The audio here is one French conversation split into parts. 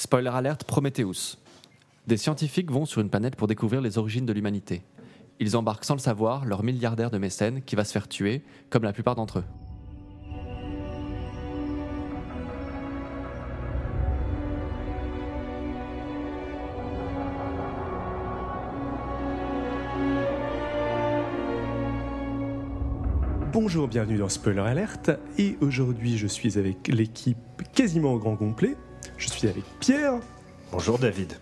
Spoiler alerte Prometheus. Des scientifiques vont sur une planète pour découvrir les origines de l'humanité. Ils embarquent sans le savoir leur milliardaire de mécène qui va se faire tuer, comme la plupart d'entre eux. Bonjour, bienvenue dans Spoiler Alert. Et aujourd'hui, je suis avec l'équipe quasiment au grand complet. Je suis avec Pierre. Bonjour David.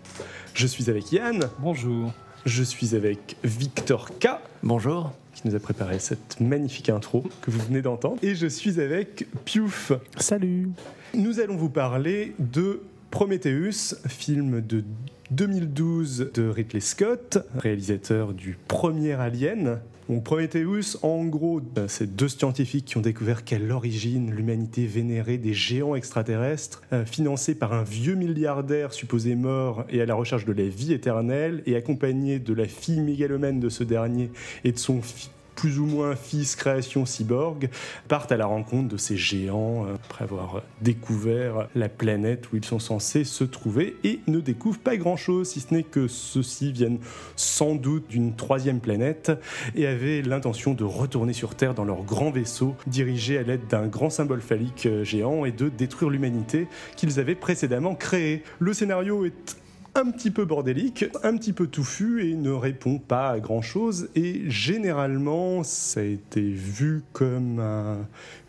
Je suis avec Yann. Bonjour. Je suis avec Victor K. Bonjour. Qui nous a préparé cette magnifique intro que vous venez d'entendre. Et je suis avec Piouf. Salut. Nous allons vous parler de Prometheus, film de 2012 de Ridley Scott, réalisateur du premier Alien. Donc Prometheus, en gros, euh, c'est deux scientifiques qui ont découvert qu'à l'origine, l'humanité vénérait des géants extraterrestres, euh, financés par un vieux milliardaire supposé mort et à la recherche de la vie éternelle, et accompagné de la fille mégalomane de ce dernier et de son fils plus ou moins fils création cyborg, partent à la rencontre de ces géants euh, après avoir découvert la planète où ils sont censés se trouver et ne découvrent pas grand-chose, si ce n'est que ceux-ci viennent sans doute d'une troisième planète et avaient l'intention de retourner sur Terre dans leur grand vaisseau dirigé à l'aide d'un grand symbole phallique euh, géant et de détruire l'humanité qu'ils avaient précédemment créée. Le scénario est un petit peu bordélique, un petit peu touffu et ne répond pas à grand chose. Et généralement, ça a été vu comme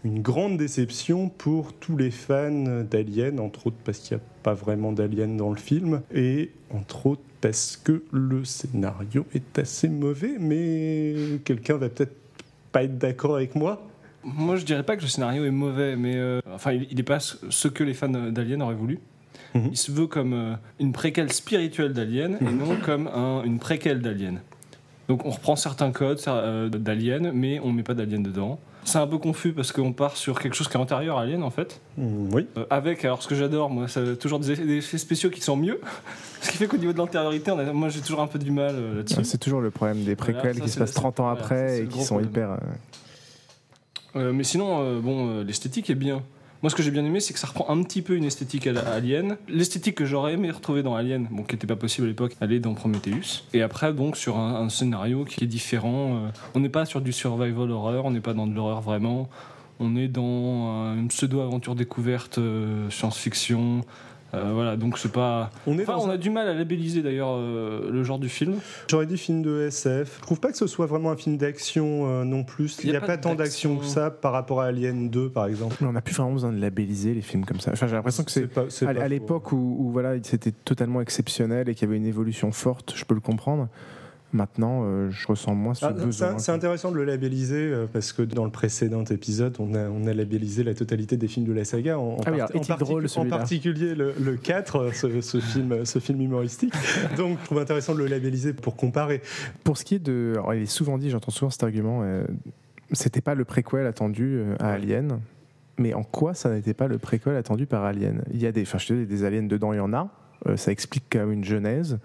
une grande déception pour tous les fans d'Alien, entre autres parce qu'il n'y a pas vraiment d'Alien dans le film, et entre autres parce que le scénario est assez mauvais, mais quelqu'un va peut-être pas être d'accord avec moi. Moi, je dirais pas que le scénario est mauvais, mais euh, enfin, il n'est pas ce que les fans d'Alien auraient voulu. Il se veut comme euh, une préquelle spirituelle d'Alien et mhm. non comme une préquelle d'Alien. Donc on reprend certains codes euh, d'Alien, mais on met pas d'Alien dedans. C'est un peu confus parce qu'on part sur quelque chose qui est antérieur à Alien en fait. Mhm, oui. Euh, avec, alors ce que j'adore, moi, c'est toujours des effets, spéciaux qui sont mieux. ce qui fait qu'au niveau de l'antériorité, moi j'ai toujours un peu du mal là-dessus. c'est toujours le problème des préquelles qui se passent 30 ans après et qui sont hyper. mais sinon, bon, l'esthétique est bien. Moi, ce que j'ai bien aimé, c'est que ça reprend un petit peu une esthétique Alien. L'esthétique que j'aurais aimé retrouver dans Alien, bon, qui n'était pas possible à l'époque, elle est dans Prometheus. Et après, donc, sur un, scénario qui est différent. Euh, on n'est pas sur du survival horror, on n'est pas dans de l'horreur vraiment. On est dans une pseudo-aventure découverte euh, science-fiction euh, voilà, donc c'est pas. On, est on a du mal à labelliser d'ailleurs euh, le genre du film. J'aurais dit film de SF. Je trouve pas que ce soit vraiment un film d'action euh, non plus. Il n'y a, pas, tant d'action que ça par rapport à Alien 2 par exemple. on n'a plus vraiment besoin de labelliser les films comme ça. Enfin, j'ai l'impression que c'est à, l'époque où, où, voilà, c'était totalement exceptionnel et qu'il y avait une évolution forte, je peux le comprendre. Maintenant, euh, je ressens moins ce ah, besoin. C'est intéressant de le labelliser euh, parce que dans le précédent épisode, on a, on a labellisé la totalité des films de la saga. En, ah en, particulier le, 4, euh, ce, film, ce film humoristique. Donc, je trouve intéressant de le labelliser pour comparer. Pour ce qui est de. Alors, il est souvent dit, j'entends souvent cet argument, c'était pas le préquel attendu à Alien. Mais en quoi ça n'était pas le préquel attendu par Alien? Il y a des, enfin, je te dis, des aliens dedans, il y en a. ça explique quand même une genèse.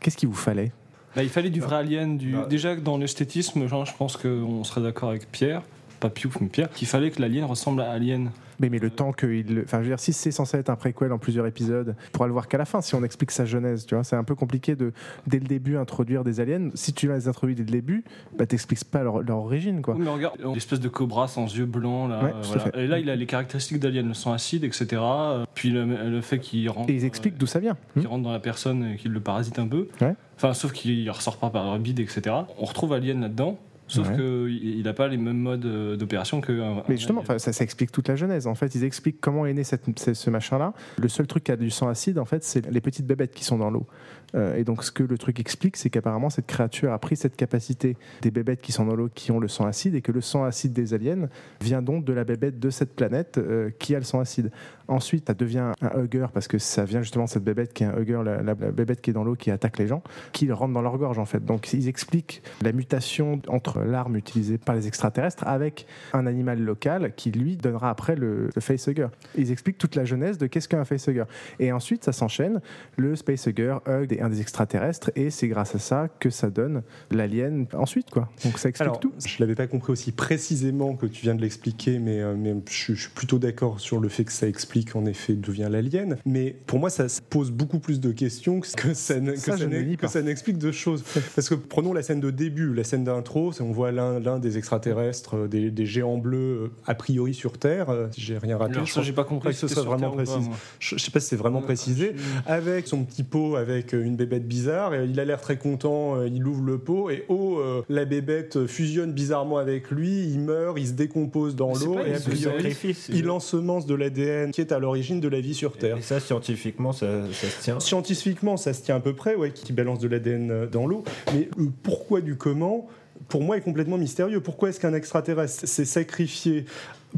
Qu'est-ce qu'il vous fallait? Bah, il fallait du vrai alien. Du... Bah. Déjà, dans l'esthétisme, je pense qu'on serait d'accord avec Pierre, pas Piouf, mais Pierre, qu'il fallait que l'alien ressemble à Alien. Mais, mais le temps qu'il. Enfin, je veux dire, si c'est censé être un préquel en plusieurs épisodes, on pourra le voir qu'à la fin si on explique sa genèse. Tu vois, c'est un peu compliqué de, dès le début, introduire des aliens. Si tu les introduis dès le début, bah, t'expliques pas leur, leur, origine, quoi. mais regarde, l'espèce de cobra sans yeux blancs, là. Et là, il a les caractéristiques d'alien, le sang acide, etc. Puis le, fait qu'il rentre. Et ils expliquent d'où ça vient. Qu'il rentre dans la personne et qu'il le parasite un peu. Enfin, sauf qu'il ressort pas par bide, etc. On retrouve Alien là-dedans. Sauf qu'il n'a pas les mêmes modes euh, d'opération que. Mais justement, ça, ça, explique toute la genèse. En fait, ils expliquent comment est né cette, ce machin-là. Le seul truc qui a du sang acide, en fait, c'est les petites bébêtes qui sont dans l'eau. Euh, et donc, ce que le truc explique, c'est qu'apparemment, cette créature a pris cette capacité des bébêtes qui sont dans l'eau, qui ont le sang acide, et que le sang acide des aliens vient donc de la bébête de cette planète euh, qui a le sang acide. Ensuite, ça devient un hugger, parce que ça vient justement de cette bébête qui est un hugger, la, bébête qui est dans l'eau, qui attaque les gens, qui rentre dans leur gorge, en fait. Donc, ils expliquent la mutation entre l'arme utilisée par les extraterrestres avec un animal local qui lui donnera après le, le facehugger. Ils expliquent toute la genèse de qu'est-ce qu'un facehugger. Et ensuite, ça s'enchaîne. Le spacehugger hug des- un des extraterrestres et c'est grâce à ça que ça donne l'alien ensuite, quoi. Donc ça explique Alors, tout. je l'avais pas compris aussi précisément que tu viens de l'expliquer, mais, euh, mais je, je suis plutôt d'accord sur le fait que ça explique en effet d'où vient l'alien. Mais pour moi, ça, se pose beaucoup plus de questions que, ça, ne- que Ça, ne que n'explique de choses. Parce que prenons la scène de début, la scène d'intro, on voit l'un l'un des extraterrestres, euh, des, des géants bleus euh, a priori sur Terre. Si j'ai rien raté, Alors je ça, j'ai pas compris que ce soit vraiment Terre pas, moi. je, je sais pas si c'est vraiment précisé. Avec son petit pot avec une bébête bizarre, et il a l'air très content, euh, il ouvre le pot et oh, euh, la bébête fusionne bizarrement avec lui, il meurt, il se décompose dans l'eau et a priori sacrifice. il ensemence de l'ADN qui est à l'origine de la vie sur Terre. Et ça, scientifiquement, ça, ça se tient. Scientifiquement, ça se tient à peu près, ouais, qui balance de l'ADN euh, dans l'eau, mais le pourquoi du comment, pour moi, est complètement mystérieux. Pourquoi est-ce qu'un extraterrestre s'est sacrifié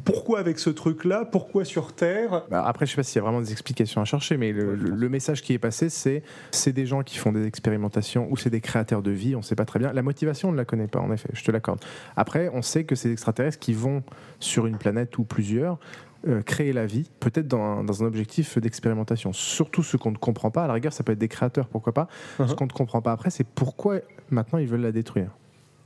Pourquoi avec ce truc-là Pourquoi sur Terre? Bah, après, je sais pas s'il y a vraiment des explications à chercher, mais le, le- le message qui est passé, c'est c'est des gens qui font des expérimentations ou c'est des créateurs de vie, on ne sait pas très bien. La motivation, on ne la connaît pas, en effet, je te l'accorde. Après, on sait que ces extraterrestres qui vont sur une planète ou plusieurs euh, créer la vie, peut-être dans, un- dans un objectif d'expérimentation. Surtout ce qu'on ne comprend pas, à la rigueur, ça peut être des créateurs, pourquoi pas. Ce Mhm. qu'on ne comprend pas après, c'est pourquoi maintenant ils veulent la détruire.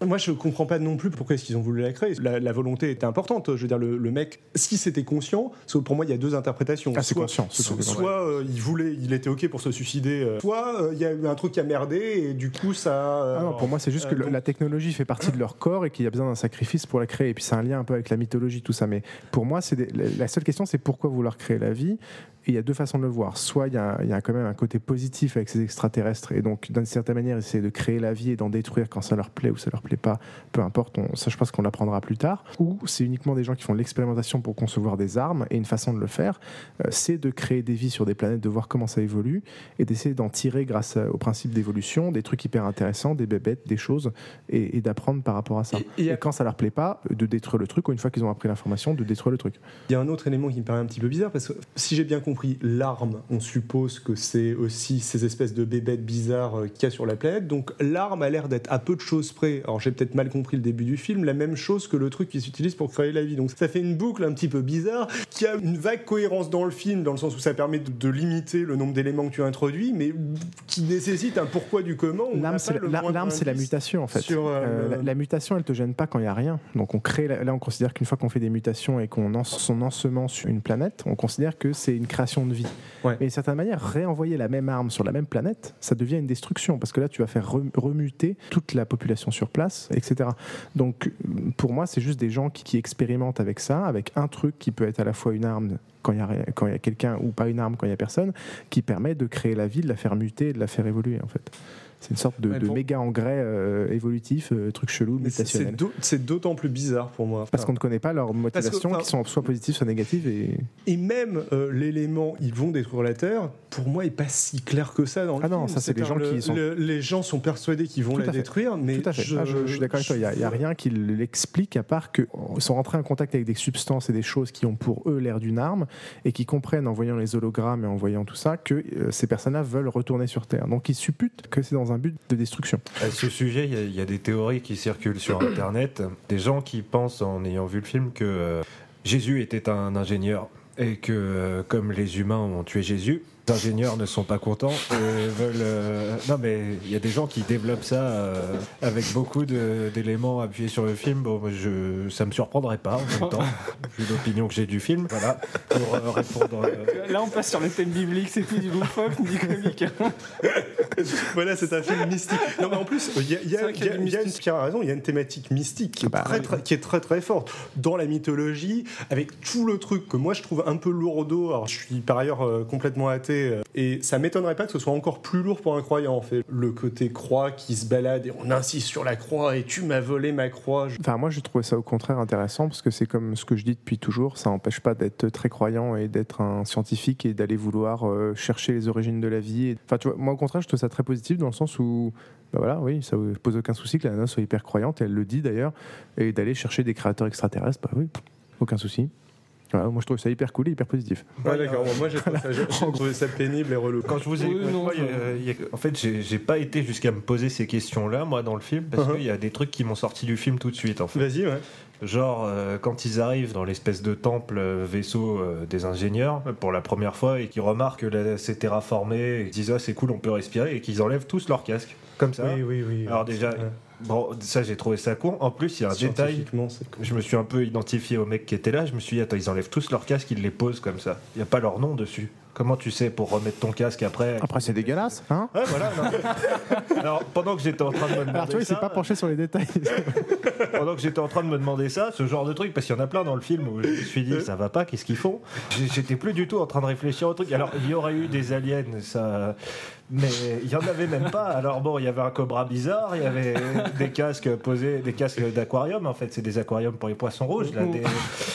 Moi, je comprends pas non plus pourquoi est-ce qu'ils ont voulu la créer. La, la volonté était importante. Je veux dire, le, le mec, si c'était conscient, parce que pour moi, il y a deux interprétations. Ah, c'est soit, conscient, c'est so- conscient. soit euh, il voulait, il était ok pour se suicider, euh, soit euh, il y a eu un truc qui a merdé et du coup ça. Ah non, pour moi, c'est juste que donc- la technologie fait partie de leur corps et qu'il y a besoin d'un sacrifice pour la créer. Et puis c'est un lien un peu avec la mythologie, tout ça. Mais pour moi, c'est des- la la seule question, c'est pourquoi vouloir créer la vie? Et il y a deux façons de le voir. Soit il y, a, il y a quand même un côté positif avec ces extraterrestres et donc d'une certaine manière, essayer de créer la vie et d'en détruire quand ça leur plaît ou ça leur plaît pas, peu importe. On, ça, je pense qu'on l'apprendra plus tard. Ou c'est uniquement des gens qui font l'expérimentation pour concevoir des armes et une façon de le faire, euh, c'est de créer des vies sur des planètes, de voir comment ça évolue et d'essayer d'en tirer grâce à- au principe d'évolution des trucs hyper intéressants, des bébêtes, des choses et, et d'apprendre par rapport à ça. Et- et- Et, quand ça leur plaît pas, de détruire le truc ou une fois qu'ils ont appris l'information, de détruire le truc. Il y a un autre élément qui me paraît un petit peu bizarre parce que si j'ai bien compris, l'arme, on suppose que c'est aussi ces espèces de bébêtes bizarres euh, qu'il y a sur la planète. Donc l'arme a l'air d'être à peu de choses près. Alors j'ai peut-être mal compris le début du film, la même chose que le truc qui s'utilise pour créer la vie. Donc ça fait une boucle un petit peu bizarre qui a une vague cohérence dans le film, dans le sens où ça permet de, de limiter le nombre d'éléments que tu introduis, mais qui nécessite un pourquoi du comment. L'arme, c'est la, mutation en fait. sur, euh, Euh, la, la mutation, elle te gêne pas quand il y a rien. Donc on crée, là, on considère qu'une fois qu'on fait des mutations et qu'on en, son ensemence sur une planète, on considère que c'est une création de vie. Ouais. Mais d'une certaine manière, réenvoyer la même arme sur la même planète, ça devient une destruction parce que là, tu vas faire rem- remuter toute la population sur place, etc. Donc pour moi, c'est juste des gens qui, qui expérimentent avec ça, avec un truc qui peut être à la fois une arme quand il y a, quand il y a quelqu'un ou pas une arme quand il y a personne, qui permet de créer la vie, de la faire muter, de la faire évoluer en fait. C'est une sorte de, Ouais, de pour- méga engrais euh, évolutif, euh, truc chelou, Mais mutationnel. c'est d'au- c'est d'autant plus bizarre pour moi. Parce qu'on ne connaît pas leurs motivations, qui sont soit positives, soit négatives. Et... Et même euh, l'élément, ils vont détruire la Terre, pour moi, est pas si clair que ça dans le Ah non, film. ça, c'est les gens qui sont- le- les gens sont persuadés qu'ils vont la fait. détruire, mais Tout à fait. je, Ah, je, je suis d'accord avec toi. Il n'y a, rien qui l'explique à part qu'ils sont rentrés en contact avec des substances et des choses qui ont pour eux l'air d'une arme et qui comprennent en voyant les hologrammes et en voyant tout ça que ces personnes-là veulent retourner sur Terre. Donc ils supputent que c'est dans un but de destruction. À ce sujet, il y a- des théories qui circulent sur Internet. Des gens qui pensent, en ayant vu le film, que euh, Jésus était un ingénieur et que, euh, comme les humains ont tué Jésus, ingénieurs ne sont pas contents et veulent. euh, Non, mais il y a des gens qui développent ça euh, avec beaucoup d'éléments appuyés sur le film. Bon, moi, je, ça me surprendrait pas en même temps, vu l'opinion que j'ai du film. Voilà, pour euh, répondre. euh, Là, on passe sur les thèmes bibliques, c'est plus du loufoque ni du comique. voilà, c'est un film mystique. Non, mais en plus, il y a, il y a- C'est vrai qu'il y a il y a- du il y a une, mystique. Pierre a raison, il y a une thématique mystique qui est, Bah, très, oui. très- qui est très très forte dans la mythologie, avec tout le truc que moi je trouve un peu lourdeau. Alors, je suis par ailleurs euh, complètement athée, euh, et ça m'étonnerait pas que ce soit encore plus lourd pour un croyant, en fait. Le côté croix qui se balade, et on insiste sur la croix, et tu m'as volé ma croix. Enfin, moi, je trouvais ça au contraire intéressant parce que c'est comme ce que je dis depuis toujours. Ça n'empêche pas d'être très croyant et d'être un scientifique et d'aller vouloir euh, chercher les origines de la vie. Enfin, tu vois, moi, au contraire, je trouve ça très positif dans le sens où, bah voilà, oui, ça ne pose aucun souci que la nana soit hyper croyante, elle le dit d'ailleurs, et d'aller chercher des créateurs extraterrestres, bah oui, aucun souci. Moi, je trouve ça hyper cool et hyper positif. Ouais, d'accord. Moi, j'ai trouvé ça- j'ai trouvé ça pénible et relou. Quand je vous ai Oui, écouté, non, moi, il y a- ça- il y a- en fait, j'ai pas été jusqu'à me poser ces questions-là, moi, dans le film, parce Uh-huh. qu'il y a des trucs qui m'ont sorti du film tout de suite, en fait. Vas-y, ouais. Genre, euh, quand ils arrivent dans l'espèce de temple euh, vaisseau euh, des ingénieurs pour la première fois et qu'ils remarquent que c'est terraformé et qu'ils disent ah, c'est cool, on peut respirer et qu'ils enlèvent tous leur casque. Comme ça. Oui, oui, oui. Alors, déjà, Ouais. Bon, ça, j'ai trouvé ça con. En plus, il y a un détail. Je me suis un peu identifié aux mecs qui étaient là. Je me suis dit, attends, ils enlèvent tous leur casque, ils les posent comme ça. Il n'y a pas leur nom dessus. Comment tu sais pour remettre ton casque après Après, c'est dégueulasse. Hein Ouais, voilà. non. Alors, pendant que j'étais en train de me demander Alors, tu vois, il s'est ça, pas penché sur les détails. pendant que j'étais en train de me demander ça, ce genre de truc, parce qu'il y en a plein dans le film où je me suis dit, ça va pas, qu'est-ce qu'ils font? J'étais plus du tout en train de réfléchir au truc. Alors, il y aurait eu des aliens, ça. Mais il y en avait même pas. Alors bon, il y avait un cobra bizarre, il y avait des casques posés, des casques d'aquarium. En fait, c'est des aquariums pour les poissons rouges, là, des-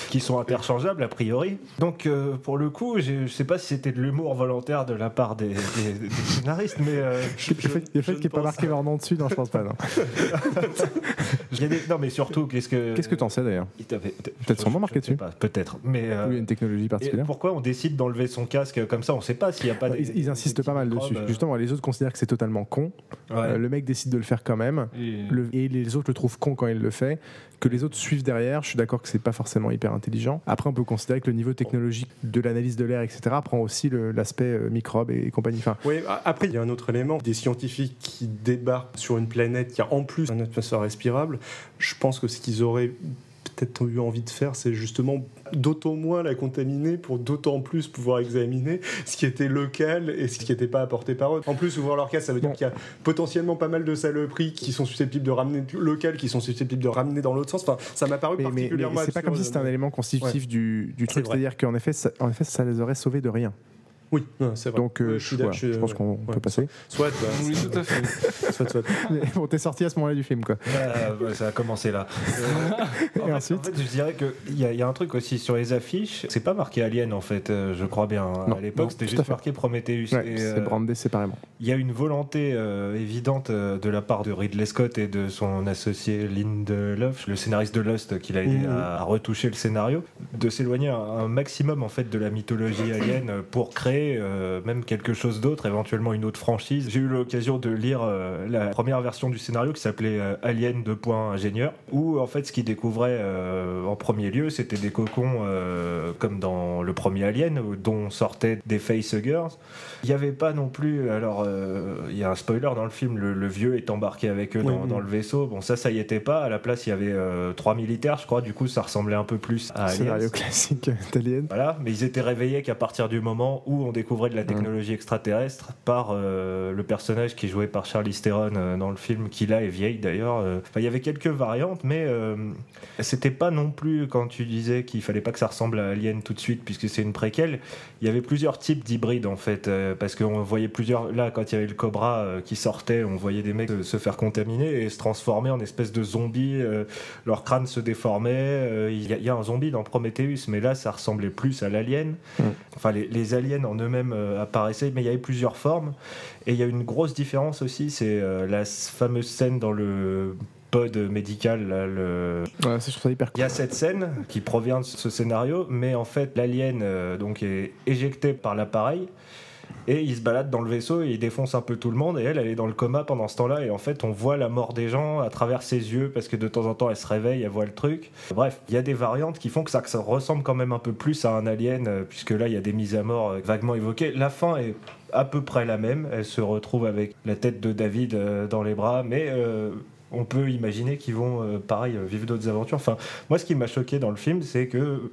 qui sont interchangeables a priori. Donc, euh, pour le coup, j'ai- je sais pas si c'était de l'humour volontaire de la part des, des- des scénaristes, mais euh, Le fait, le fait je qu'il n'y ait pas marqué leur nom dessus, non, je pense pas. non. des- non, mais surtout, qu'est-ce que Qu'est-ce que t'en sais d'ailleurs Peut-être je- marqué je dessus. pas, Peut-être, mais. euh, Ou il y a une technologie et particulière pourquoi on décide d'enlever son casque comme ça? On sait pas s'il y a pas. des- ils, ils insistent des pas mal dessus. microbes, Justement, les autres considèrent que c'est totalement con. euh, Euh, ouais. le mec décide de le faire quand même. Et- Le- et les autres le trouvent con quand il le fait. Que les autres suivent derrière, je suis d'accord que c'est pas forcément hyper intelligent. Après, on peut considérer que le niveau technologique de l'analyse de l'air, etc., prend aussi l'aspect euh, microbe et, compagnie. Oui, après, il y a un autre élément. Des scientifiques qui débarquent sur une planète qui a en plus une atmosphère respirable, je pense que ce qu'ils auraient peut-être eu envie de faire, c'est justement d'autant moins la contaminer pour d'autant plus pouvoir examiner ce qui était local et ce qui n'était pas apporté par eux. En plus, ouvrir leur cas, ça veut dire qu'il y a potentiellement pas mal de saloperies qui sont susceptibles de ramener local, qui sont susceptibles de ramener dans l'autre sens. Enfin, ça m'a paru mais, mais- mais particulièrement c'est pas comme si c'était un élément constitutif du, du truc. C'est-à-dire qu'en effet, ça, en effet, ça les aurait sauvés de rien. Oui, c'est vrai. Donc, euh, Oui, je suis voilà, d'accord, je pense qu'on ouais, peut passer. Soit, bah, Oui, tout à fait. soit, soit. Bon, t'es sorti à ce moment-là du film, quoi. Ça a commencé là. Euh, en, Et fait, ensuite en fait, je dirais qu'il y, y a un truc aussi sur les affiches. C'est pas marqué Alien en fait, euh, je crois bien. Non, à l'époque, c'était juste marqué Prometheus. Ouais, c'est euh, brandé séparément. Il y a une volonté euh, évidente euh, de la part de Ridley Scott et de son associé Lindelof, le scénariste de Lost, qui l'a aidé Mhm. à, à retoucher le scénario, de s'éloigner un, un maximum en fait de la mythologie alien euh, pour créer euh, même quelque chose d'autre, éventuellement une autre franchise. J'ai eu l'occasion de lire euh, la première version du scénario qui s'appelait euh, Alien 2. Ingénieur, où en fait ce qu'il découvrait euh, en premier lieu, c'était des cocons comme dans le premier Alien, dont sortaient des facehuggers. Il n'y avait pas non plus, alors il y a un spoiler dans le film, le, le vieux est embarqué avec eux Oui, dans, oui. dans le vaisseau. Bon, ça, ça y était pas. À la place, il y avait trois militaires, je crois. Du coup, ça ressemblait un peu plus à Aliens. Scénario classique italien. Voilà, mais ils étaient réveillés qu'à partir du moment où on découvrait de la technologie extraterrestre par euh, le personnage qui est joué par Charlie Theron euh, dans le film, qui là est vieille d'ailleurs. Euh, enfin, il y avait quelques variantes, mais c'était pas non plus quand tu disais qu'il fallait pas que ça ressemble à Alien tout de suite, puisque c'est une préquelle. Il y avait plusieurs types d'hybrides en fait, parce qu'on voyait plusieurs. Là, quand il y avait le Cobra qui sortait, on voyait des mecs se faire contaminer et se transformer en espèce de zombies. leur crâne se déformait. Il y, a- il y a un zombie dans Prometheus, mais là, ça ressemblait plus à l'alien. Enfin, les, les aliens en eux-mêmes euh, apparaissaient, mais il y avait plusieurs formes. Et il y a une grosse différence aussi, c'est euh, la fameuse scène dans le pod médical. là, le... Ouais, ça, Il y a cette scène qui provient de ce scénario, mais en fait, l'alien euh, donc est éjecté par l'appareil. Et il se balade dans le vaisseau et il défonce un peu tout le monde. Et elle, elle est dans le coma pendant ce temps-là. Et en fait, on voit la mort des gens à travers ses yeux parce que de temps en temps, elle se réveille, elle voit le truc. Bref, il y a des variantes qui font que ça, ressemble quand même un peu plus à un alien, euh, puisque là, il y a des mises à mort euh, vaguement évoquées. La fin est à peu près la même. Elle se retrouve avec la tête de David euh, dans les bras, mais. on peut imaginer qu'ils vont, pareil, vivre d'autres aventures. Enfin, moi, ce qui m'a choqué dans le film, c'est que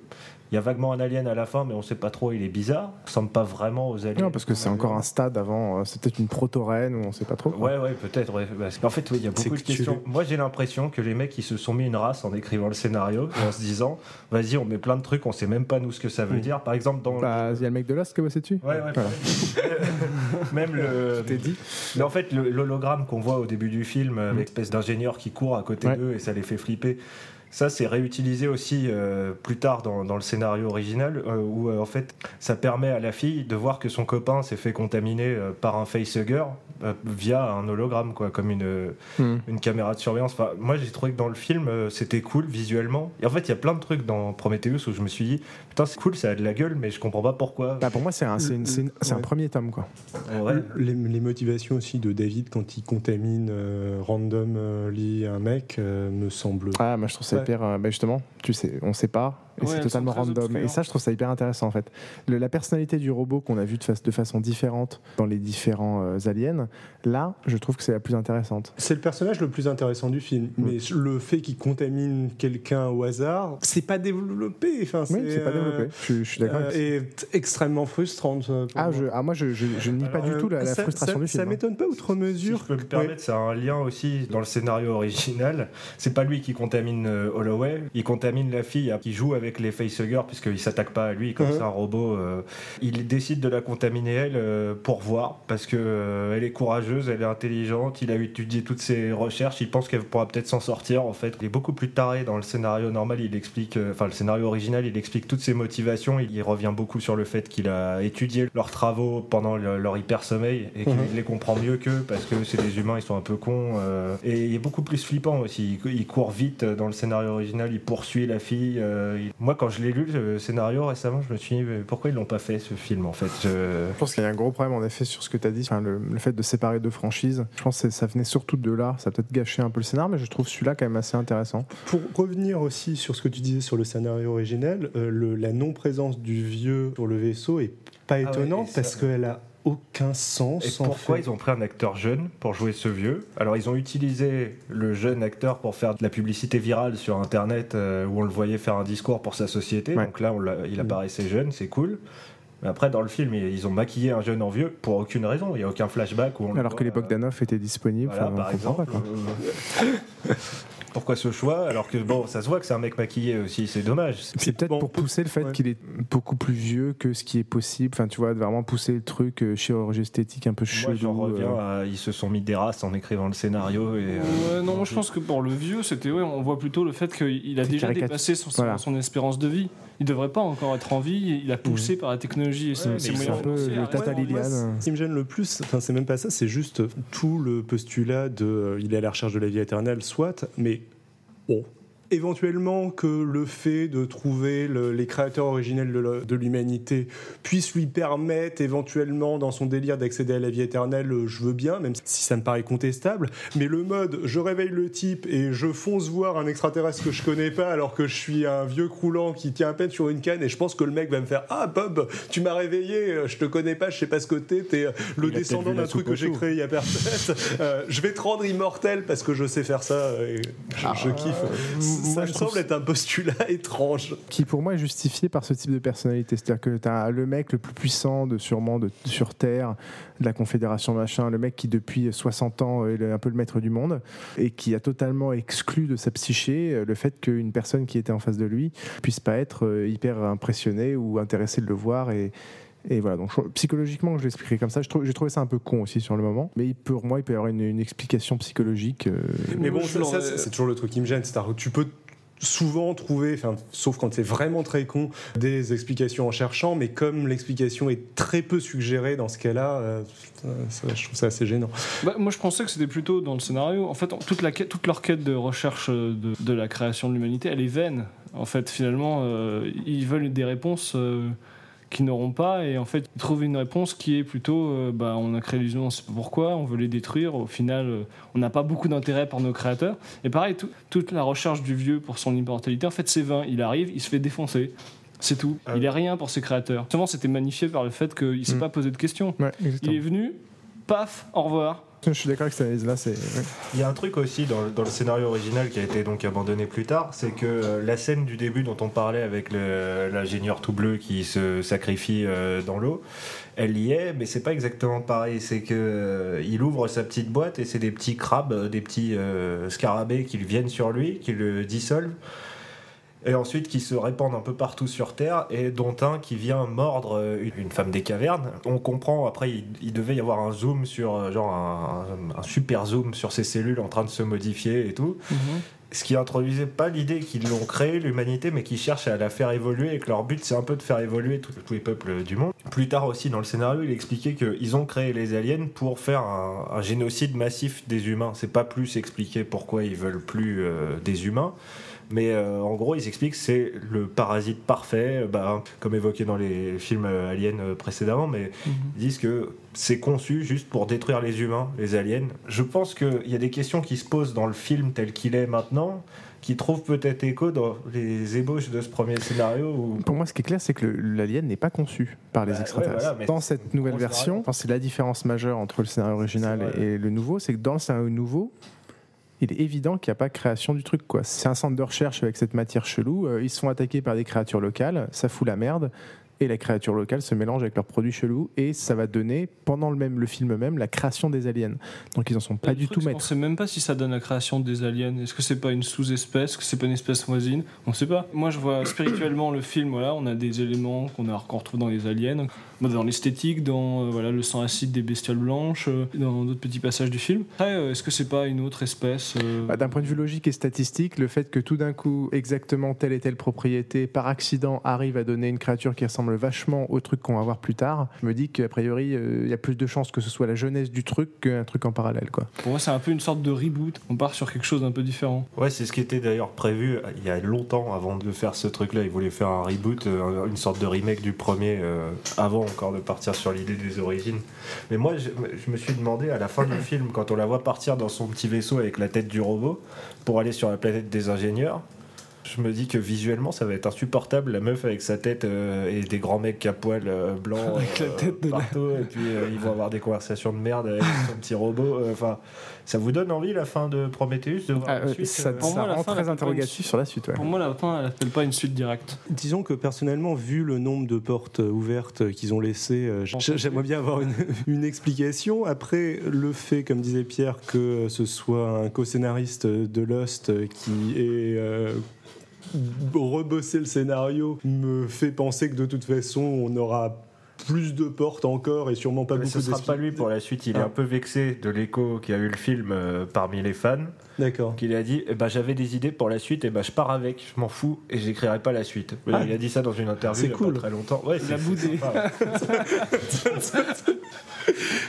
il y a vaguement un alien à la fin, mais on sait pas trop, il est bizarre. Il ressemble pas vraiment aux aliens. Non, parce que c'est encore un stade avant. euh, C'est peut-être une proto-reine ou on sait pas trop. quoi. Ouais, ouais, peut-être. Ouais. Qu'en fait, oui, il y a beaucoup de que tu- questions. Moi, j'ai l'impression que les mecs, ils se sont mis une race en écrivant le scénario et en se disant, vas-y, on met plein de trucs, on sait même pas nous ce que ça veut Mm. dire. Par exemple, dans. Bah, il y a le mec de Lost qui a bossé dessus. Ouais, ouais, Voilà. même le. T'es dit. Mais en fait, l'hologramme qu'on voit au début du film, avec l'espèce d'ingénieur qui court à côté Ouais. d'eux et ça les fait flipper, Ça, c'est réutilisé aussi euh, plus tard dans, dans le scénario original, euh, où euh, en fait, ça permet à la fille de voir que son copain s'est fait contaminer euh, par un facehugger euh, via un hologramme, quoi, comme une, Hmm. une caméra de surveillance. Enfin, moi, j'ai trouvé que dans le film, euh, c'était cool visuellement. Et en fait, il y a plein de trucs dans Prometheus où je me suis dit, putain, c'est cool, ça a de la gueule, mais je comprends pas pourquoi. Bah, pour moi, c'est un, une- une- premier tome, quoi. Les, les motivations aussi de David quand il contamine euh, randomly un mec euh, me semblent. Ah, moi je trouve ça Hyper. euh, bah, justement, tu sais, on sait pas. Et Ouais, c'est totalement random. Et ça, je trouve ça hyper intéressant en fait. Le- la personnalité du robot qu'on a vu de, façon différente dans les différents euh, aliens, là, je trouve que c'est la plus intéressante. C'est le personnage le plus intéressant du film, mais le fait qu'il contamine quelqu'un au hasard, c'est pas développé. Enfin, Oui, c'est pas euh, développé. Je, suis- je suis d'accord. euh, avec ça. et extrêmement frustrante. euh, pour ah, moi. je, ah, moi, je, je, je nie pas du tout la, la ça, frustration ça- du Ça film. hein. m'étonne pas outre Si mesure. je peux me permettre, ça a un lien aussi dans le scénario original. C'est pas lui qui contamine euh, Holloway, il contamine la fille qui joue avec les facehuggers puisqu'il s'attaque pas à lui comme Mhm. c'est un robot. euh. il décide de la contaminer elle euh, pour voir parce que euh, elle est courageuse, elle est intelligente, il a étudié toutes ses recherches, il pense qu'elle pourra peut-être s'en sortir en fait. Il est beaucoup plus taré dans le scénario normal, il explique, enfin le scénario original, il explique toutes ses motivations, il, il revient beaucoup sur le fait qu'il a étudié leurs travaux pendant le- leur hyper sommeil et qu'il Mhm. les comprend mieux qu'eux parce que c'est des humains, ils sont un peu cons. et il est beaucoup plus flippant aussi. Il, il court vite dans le scénario original, il poursuit la fille. il- Moi, quand je l'ai lu le scénario récemment, je me suis dit mais pourquoi ils l'ont pas fait ce film en fait? Je- Je pense qu'il y a un gros problème en effet sur ce que tu as dit, enfin, le, le fait de séparer deux franchises. Je pense que ça venait surtout de là. Ça a peut-être gâché un peu le scénar, mais je trouve celui-là quand même assez intéressant. Pour revenir aussi sur ce que tu disais sur le scénario original, euh, le- la non-présence du vieux sur le vaisseau est pas Ah ouais, étonnante ça- parce qu'elle a aucun sens. Et en pourquoi fait. ils ont pris un acteur jeune pour jouer ce vieux? Alors ils ont utilisé le jeune acteur pour faire de la publicité virale sur internet euh, où on le voyait faire un discours pour sa société. Ouais. Donc là on il Mm. apparaissait jeune, c'est cool. Mais après dans le film ils ont maquillé un jeune en vieux pour aucune raison. Il n'y a aucun flashback où on Alors que les euh, Bogdanov étaient disponibles. Voilà, par exemple. pas, quoi. Pourquoi ce choix Alors que bon, ça se voit que c'est un mec maquillé aussi, c'est dommage. C'est peut-être Bon, pour pousser le fait ouais. qu'il est beaucoup plus vieux que ce qui est possible. Enfin, tu vois, de vraiment pousser le truc euh, chirurgie esthétique un peu Moi chelou. j'en reviens euh. à ils se sont mis des races en écrivant le scénario et. euh, Ouais, non, moi je pense que pour le vieux, c'était ouais, on voit plutôt le fait qu'il a déjà dépassé son, son- Voilà. son espérance de vie. Il devrait pas encore être en vie. Il a poussé par la technologie Ouais, c'est un peu le Arrête. tata moi, Liliane. Ce qui me gêne le plus, enfin, c'est même pas ça, c'est juste tout le postulat de il est à la recherche de la vie éternelle, soit, mais bon. Éventuellement que le fait de trouver le- les créateurs originels de l'humanité puisse lui permettre éventuellement dans son délire d'accéder à la vie éternelle, euh, je veux bien, même si ça me paraît contestable. Mais le mode, je réveille le type et je fonce voir un extraterrestre que je connais pas alors que je suis un vieux croulant qui tient à peine sur une canne et je pense que le mec va me faire Ah Bob, tu m'as réveillé, euh, je te connais pas, je sais pas ce que t'es, t'es euh, le Il descendant d'un truc que j'ai créé il y a personne. Euh, je vais te rendre immortel parce que je sais faire ça et je, je kiffe. Ça me semble être un postulat étrange. qui pour moi est justifié par ce type de personnalité. C'est-à-dire que tu as le mec le plus puissant de sûrement de, sur Terre, de la Confédération machin, le mec qui depuis 60 ans est le- un peu le maître du monde et qui a totalement exclu de sa psyché euh, le fait qu'une personne qui était en face de lui puisse pas être euh, hyper impressionnée ou intéressée de le voir et et voilà, donc psychologiquement, je l'expliquerai comme ça. Je trouve- J'ai trouvé ça un peu con aussi sur le moment, mais pour moi, il peut y avoir une, une explication psychologique. euh, Mais bon, ça, ça, c'est toujours le truc qui me gêne. c'est-à-dire que tu peux souvent trouver, enfin, sauf quand c'est vraiment très con, des explications en cherchant, mais comme l'explication est très peu suggérée dans ce cas-là, euh, ça- je trouve ça assez gênant. Bah, moi je pensais que c'était plutôt dans le scénario. En fait, toute, la quête- toute leur quête de recherche euh, de, de la création de l'humanité, elle est vaine. En fait, finalement, euh, ils veulent des réponses euh, qu'ils n'auront pas. Et en fait, ils trouvent une réponse qui est plutôt euh, bah, on a créé humains, on sait pas pourquoi, on veut les détruire. Au final, euh, on n'a pas beaucoup d'intérêt pour nos créateurs. Et pareil, tout- toute la recherche du vieux pour son immortalité, en fait, c'est vain. Il arrive, il se fait défoncer. C'est tout. Ah Il est rien pour ses créateurs. Seulement, c'était magnifié par le fait qu'il s'est Mm. pas posé de questions. ouais, Il est venu, paf, au revoir. Je suis d'accord avec cette analyse-là. C'est. Il y a un truc aussi dans, le- scénario original qui a été donc abandonné plus tard, c'est que euh, la scène du début dont on parlait avec l'ingénieur tout bleu qui se sacrifie euh, dans l'eau, elle y est, mais c'est pas exactement pareil. C'est que euh, il ouvre sa petite boîte et c'est des petits crabes, des petits scarabées qui viennent sur lui, qui le dissolvent. Et ensuite qui se répandent un peu partout sur Terre, et dont un qui vient mordre euh, une, femme des cavernes. On comprend, après, il, il devait y avoir un zoom sur, euh, genre un, un- un super zoom sur ces cellules en train de se modifier et tout. ce qui introduisait pas l'idée qu'ils l'ont créé, l'humanité, mais qui cherchent à la faire évoluer et que leur but c'est un peu de faire évoluer tous tous les peuples du monde. Plus tard aussi dans le scénario, il expliquait qu'ils ont créé les aliens pour faire un, un génocide massif des humains. C'est pas plus expliqué pourquoi ils veulent plus euh, des humains. Mais euh, en gros, ils expliquent que c'est le parasite parfait, euh, bah, comme évoqué dans les films euh, aliens précédemment, mais ils disent que c'est conçu juste pour détruire les humains, les aliens. Je pense qu'il y a des questions qui se posent dans le film tel qu'il est maintenant, qui trouvent peut-être écho dans les ébauches de ce premier scénario. Où... Pour moi, ce qui est clair, c'est que l'alien n'est pas conçu par les Bah, ouais, extraterrestres. voilà, dans cette nouvelle version, c'est la différence majeure entre le scénario original et le nouveau, c'est que dans le scénario nouveau, il est évident qu'il n'y a pas création du truc. quoi. C'est un centre de recherche avec cette matière chelou. euh, ils se font attaquer par des créatures locales, ça fout la merde. Et la créature locale se mélange avec leurs produits chelous et ça va donner, pendant le même le film même, la création des aliens. Donc ils en sont pas Le du truc, tout maîtres. sait même pas si ça donne la création des aliens. Est-ce que c'est pas une sous-espèce? Est-ce que c'est pas une espèce voisine? On sait pas. Moi, je vois spirituellement le film. Voilà, on a des éléments qu'on a qu'on retrouve dans les aliens, dans l'esthétique, dans euh, voilà le sang acide des bestioles blanches, euh, dans d'autres petits passages du film. Après, euh, est-ce que c'est pas une autre espèce euh, Bah, D'un point de vue logique et statistique, le fait que tout d'un coup, exactement telle et telle propriété, par accident, arrive à donner une créature qui ressemble vachement au truc qu'on va voir plus tard, je me dis qu'a priori, euh, il y a plus de chances que ce soit la jeunesse du truc qu'un truc en parallèle. Quoi. Pour moi, c'est un peu une sorte de reboot. On part sur quelque chose d'un peu différent. Ouais, c'est ce qui était d'ailleurs prévu euh, il y a longtemps avant de faire ce truc-là. Ils voulaient faire un reboot, euh, une sorte de remake du premier, euh, avant encore de partir sur l'idée des origines. Mais moi, je, je me suis demandé à la fin du film, quand on la voit partir dans son petit vaisseau avec la tête du robot pour aller sur la planète des ingénieurs. Je me dis que visuellement ça va être insupportable, la meuf avec sa tête euh, et des grands mecs à poil euh, blancs Avec la euh, tête de la- partout, et puis euh, ils vont avoir des conversations de merde avec son petit robot. euh, Enfin, ça vous donne envie la fin de Prometheus de voir Ah, la suite, ça euh, Pour ça moi, la rend fin, très interrogatif sur la suite. ouais. Pour moi, la fin, elle appelle pas une suite directe. Disons que personnellement, vu le nombre de portes ouvertes qu'ils ont laissées, j'aimerais bien avoir une, une explication. Après, le fait, comme disait Pierre, que ce soit un co-scénariste de Lost qui euh, rebossé le scénario me fait penser que de toute façon, on aura plus de portes encore et sûrement pas Mais beaucoup ce sera pas lui pour la suite. Il est Ah. un peu vexé de l'écho qui a eu le film euh, parmi les fans. D'accord. Qu'il a dit eh ben, J'avais des idées pour la suite, et ben, je pars avec, je m'en fous, et j'écrirai pas la suite. Ah. Il a dit ça dans une interview C'est il y a cool. pas très longtemps. Ouais, Il a c'est- boudé.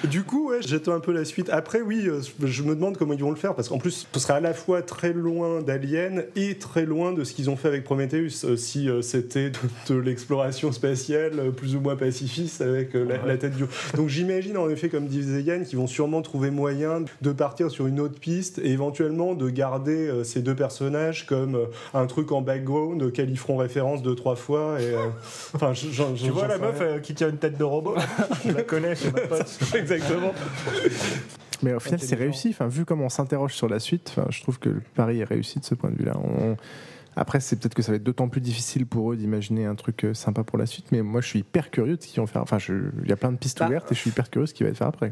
Du coup, ouais, j'attends un peu la suite. Après, oui, euh, je me demande comment ils vont le faire parce qu'en plus, ce sera à la fois très loin d'Alien et très loin de ce qu'ils ont fait avec Prometheus. Euh, si c'était de, de l'exploration spatiale plus ou moins avec euh, la, Ouais. la tête du. Donc j'imagine en effet, comme disait Yann, qu'ils vont sûrement trouver moyen de partir sur une autre piste et éventuellement de garder euh, ces deux personnages comme euh, un truc en background auquel ils feront référence deux trois fois. Et, euh, enfin, je- Tu vois la meuf euh, qui tient une tête de robot? Je la connais, c'est ma pote. Exactement. Mais au final, c'est réussi. Enfin, vu comment on s'interroge sur la suite, enfin, je trouve que le pari est réussi de ce point de vue-là. On- Après, c'est peut-être que ça va être d'autant plus difficile pour eux d'imaginer un truc euh, sympa pour la suite. Mais moi, je suis hyper curieux de ce qu'ils vont faire. Enfin, il y a plein de pistes Bah. ouvertes et je suis hyper curieux de ce qui va être fait après.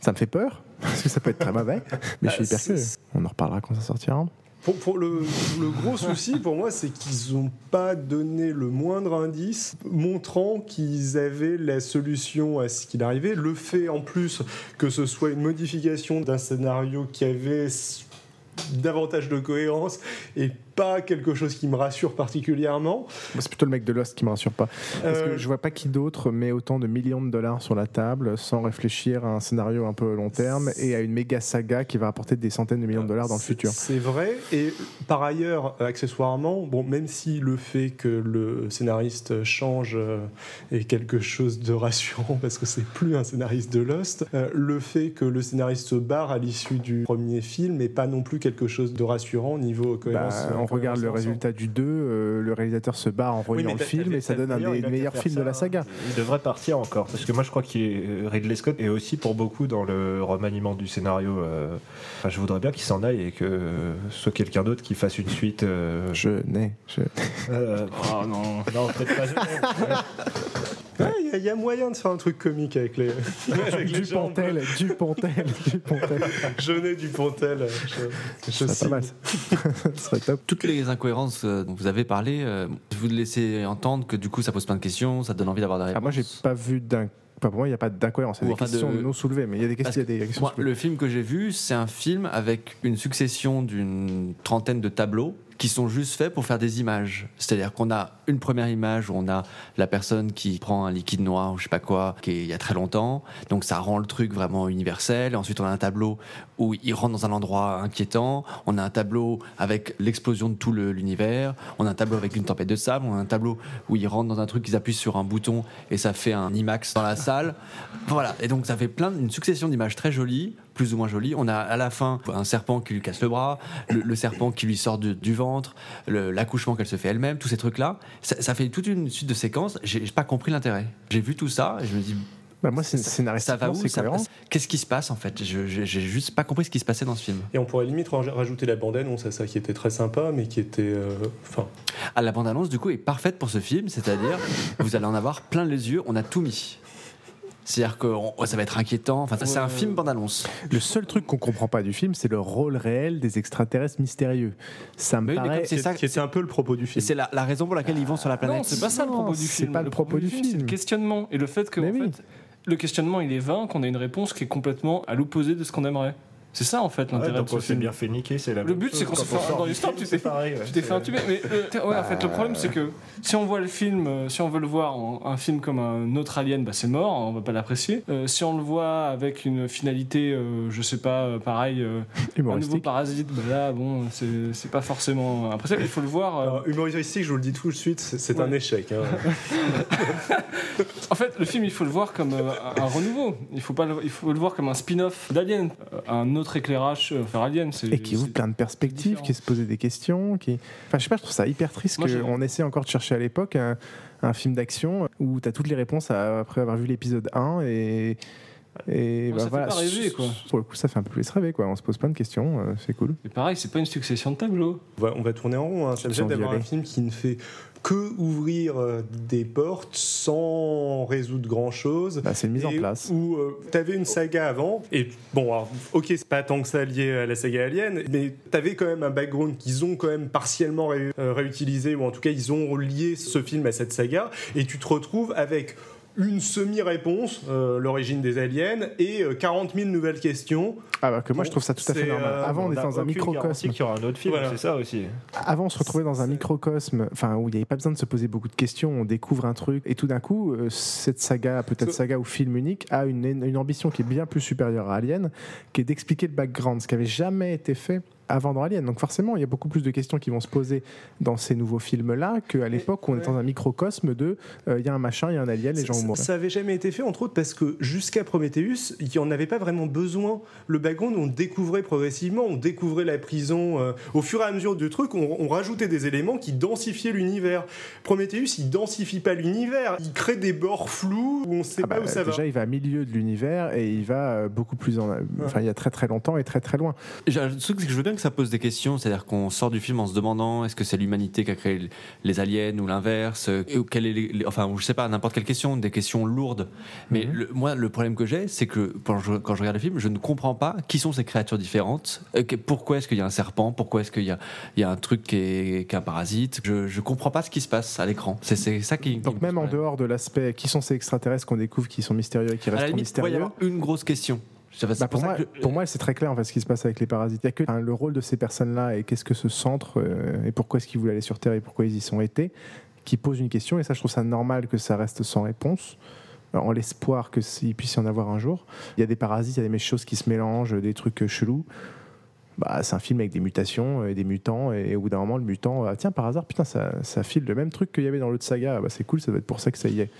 Ça me fait peur parce que ça peut être très mauvais, mais je suis hyper c'est- curieux. On en reparlera quand ça sortira. Pour, pour le, le gros souci pour moi, c'est qu'ils n'ont pas donné le moindre indice montrant qu'ils avaient la solution à ce qu'il arrivait. Le fait en plus que ce soit une modification d'un scénario qui avait davantage de cohérence et pas quelque chose qui me rassure particulièrement. C'est plutôt le mec de Lost qui me rassure pas. Parce Euh, que je vois pas qui d'autre met autant de millions de dollars sur la table sans réfléchir à un scénario un peu long terme et à une méga saga qui va apporter des centaines de millions de dollars dans le futur. C'est vrai. Et par ailleurs, accessoirement, bon, même si le fait que le scénariste change euh, est quelque chose de rassurant parce que c'est plus un scénariste de Lost, euh, le fait que le scénariste se barre à l'issue du premier film n'est pas non plus quelque chose de rassurant au niveau cohérence. Bah, on regarde le résultat du 2, euh, le réalisateur se barre en voyant le film et ça donne un des meilleurs films de la saga. Il devrait partir encore, parce que moi je crois qu'il est euh, Ridley Scott et aussi pour beaucoup dans le remaniement du scénario. euh, enfin, je voudrais bien qu'il s'en aille et que euh, ce soit quelqu'un d'autre qui fasse une suite. euh, Je n'ai. je- euh, Oh non. non, peut-être pas. Il y a- il y, a moyen de faire un truc comique avec les. avec les. Dupontel, Dupontel, Dupontel. Jeunet du Pontel. Je, je pas mal. Ce serait top. Toutes les incohérences euh, dont vous avez parlé, euh, vous laissez entendre que du coup ça pose plein de questions, ça donne envie d'avoir des Ah, réponses. moi, j'ai pas vu Enfin, pour moi, il n'y a pas d'incohérence. Il y a des enfin questions de- non soulevées, mais il y a des questions. il y a des questions Moi, soulevées. le film que j'ai vu, c'est un film avec une succession d'une trentaine de tableaux qui sont juste faits pour faire des images. C'est-à-dire qu'on a une première image où on a la personne qui prend un liquide noir ou je sais pas quoi, qui est il y a très longtemps. Donc ça rend le truc vraiment universel. Ensuite, on a un tableau où il rentre dans un endroit inquiétant. On a un tableau avec l'explosion de tout l'univers. On a un tableau avec une tempête de sable. On a un tableau où il rentre dans un truc, ils appuient sur un bouton et ça fait un IMAX dans la salle. Voilà. Et donc ça fait plein, une succession d'images très jolies, plus ou moins jolies. On a à la fin un serpent qui lui casse le bras, le, le serpent qui lui sort du, du ventre, l'accouchement qu'elle se fait elle-même, tous ces trucs-là. Ça, ça fait toute une suite de séquences. J'ai pas compris l'intérêt. J'ai vu tout ça et je me dis. Bah, moi, c'est ça- ça va où. Qu'est-ce qui se passe en fait? J'ai juste pas compris ce qui se passait dans ce film. Et on pourrait limite raj- rajouter la bande-annonce à ça, qui était très sympa, mais qui était. euh, Enfin, Ah, la bande-annonce, du coup, est parfaite pour ce film, c'est-à-dire, vous allez en avoir plein les yeux, on a tout mis. C'est-à-dire que on- ça va être inquiétant. Enfin, ça, c'est un Ouais. film bande-annonce. Le seul truc qu'on comprend pas du film, c'est le rôle réel des extraterrestres mystérieux. Ça me Mais paraît. C'est ça- qui était un peu le propos du film. c'est la, la raison pour laquelle ils vont sur la planète. Non, c'est pas ça le propos du c'est film. pas le propos du C'est film. le questionnement et le fait que Mais en oui. fait, le questionnement il est vain, qu'on a une réponse qui est complètement à l'opposé de ce qu'on aimerait. C'est ça en fait Ouais, l'intérêt donc de ce film. bien fait niquer, c'est la Le but, c'est qu'on se fait- dans du l'histoire, film, tu t'es- ouais, fait intuber, mais euh, ouais, en fait, le problème c'est que si on voit le film, euh, si on veut le voir en un film comme un autre Alien, bah, c'est mort, on va pas l'apprécier. Euh, si on le voit avec une finalité, euh, je sais pas, euh, pareil, euh, un nouveau parasite, bah là, bon, c'est c'est pas forcément impressionnant. Il faut le voir. euh, Alors, humoristique, je vous le dis tout de suite, c'est un Ouais. échec. hein. En fait, le film, il faut le voir comme euh, un, un renouveau. Il faut pas, le, il faut le voir comme un spin-off d'Alien, Euh, un autre éclairage euh, vers Alien. c'est- Et qui ouvre plein de perspectives, différent. qui se posait des questions. Qui... Enfin, je sais pas, je trouve ça hyper triste qu'on essaie encore de chercher à l'époque un, un film d'action où tu as toutes les réponses à- après avoir vu l'épisode 1 et. Et bah ça fait voilà, pas rêver, quoi. Pour le coup, ça fait un peu plus rêver, quoi. On se pose plein de questions, euh, c'est cool. Et pareil, c'est pas une succession de tableaux. On va, on va tourner en rond. Hein. Ça me d'avoir un film qui ne fait que ouvrir euh, des portes sans résoudre grand chose. Bah, c'est une mise en place. Où tu avais une saga avant, et bon, alors, ok, c'est pas tant que ça lié à la saga Alien, mais tu avais quand même un background qu'ils ont quand même partiellement ré- euh, réutilisé, ou en tout cas, ils ont lié ce film à cette saga, et tu te retrouves avec une semi-réponse, euh, l'origine des aliens, et euh, 40 000 nouvelles questions. Ah bah que moi Bon, je trouve ça tout à fait normal. euh, Avant on On était a dans un microcosme. qu'il y aura un autre film, Voilà. c'est ça aussi. Avant on se retrouvait dans un microcosme, enfin où il n'y avait pas besoin de se poser beaucoup de questions. On découvre un truc et tout d'un coup euh, cette saga, peut-être So- saga ou film unique, a une, une ambition qui est bien plus supérieure à Alien, qui est d'expliquer le background, ce qui avait jamais été fait avant dans Alien. Donc forcément il y a beaucoup plus de questions qui vont se poser dans ces nouveaux films-là qu'à l'époque où on est dans un microcosme de euh, il y a un machin, il y a un alien, les gens vont Ça, mourir. ça avait jamais été fait, entre autres, parce que jusqu'à Prometheus, il n'y en avait pas vraiment besoin. Le on découvrait progressivement, on découvrait la prison. euh, au fur et à mesure du truc, on, on rajoutait des éléments qui densifiaient l'univers. Prometheus, il densifie pas l'univers, il crée des bords flous où on ne sait Ah pas bah, où ça déjà, va. il va à milieu de l'univers et il va euh, beaucoup plus en. Enfin, il y a très très longtemps et très très loin. Que je veux bien que ça pose des questions, c'est-à-dire qu'on sort du film en se demandant est-ce que c'est l'humanité qui a créé les aliens ou l'inverse, euh, quelle est les- enfin, je sais pas, n'importe quelle question, des questions lourdes. Mais Mhm. le- moi, le problème que j'ai, c'est que quand je, quand je regarde le film, je ne comprends pas qui sont ces créatures différentes, euh, pourquoi est-ce qu'il y a un serpent, pourquoi est-ce qu'il y a, il y a un truc qui est, qui est un parasite? Je, je comprends pas ce qui se passe à l'écran. C'est c'est ça qui. Donc me même en dehors de l'aspect qui sont ces extraterrestres qu'on découvre, qui sont mystérieux et qui restent limite, il y mystérieux. avoir une grosse question. Bah, pour moi, que je- pour moi, c'est très clair en fait ce qui se passe avec les parasites. Il y a que enfin, le rôle de ces personnes-là et qu'est-ce que ce centre euh, et pourquoi est-ce qu'ils voulaient aller sur Terre et pourquoi ils y sont été, qui pose une question. Et ça, je trouve ça normal que ça reste sans réponse, en l'espoir que puisse y en avoir un jour. Il y a des parasites, il y a des choses qui se mélangent, des trucs euh, chelous. Bah, c'est un film avec des mutations euh, et des mutants et au bout d'un moment le mutant ah, tiens par hasard putain ça, ça file le même truc qu'il y avait dans l'autre saga Ah, bah, c'est cool ça doit être pour ça que ça y est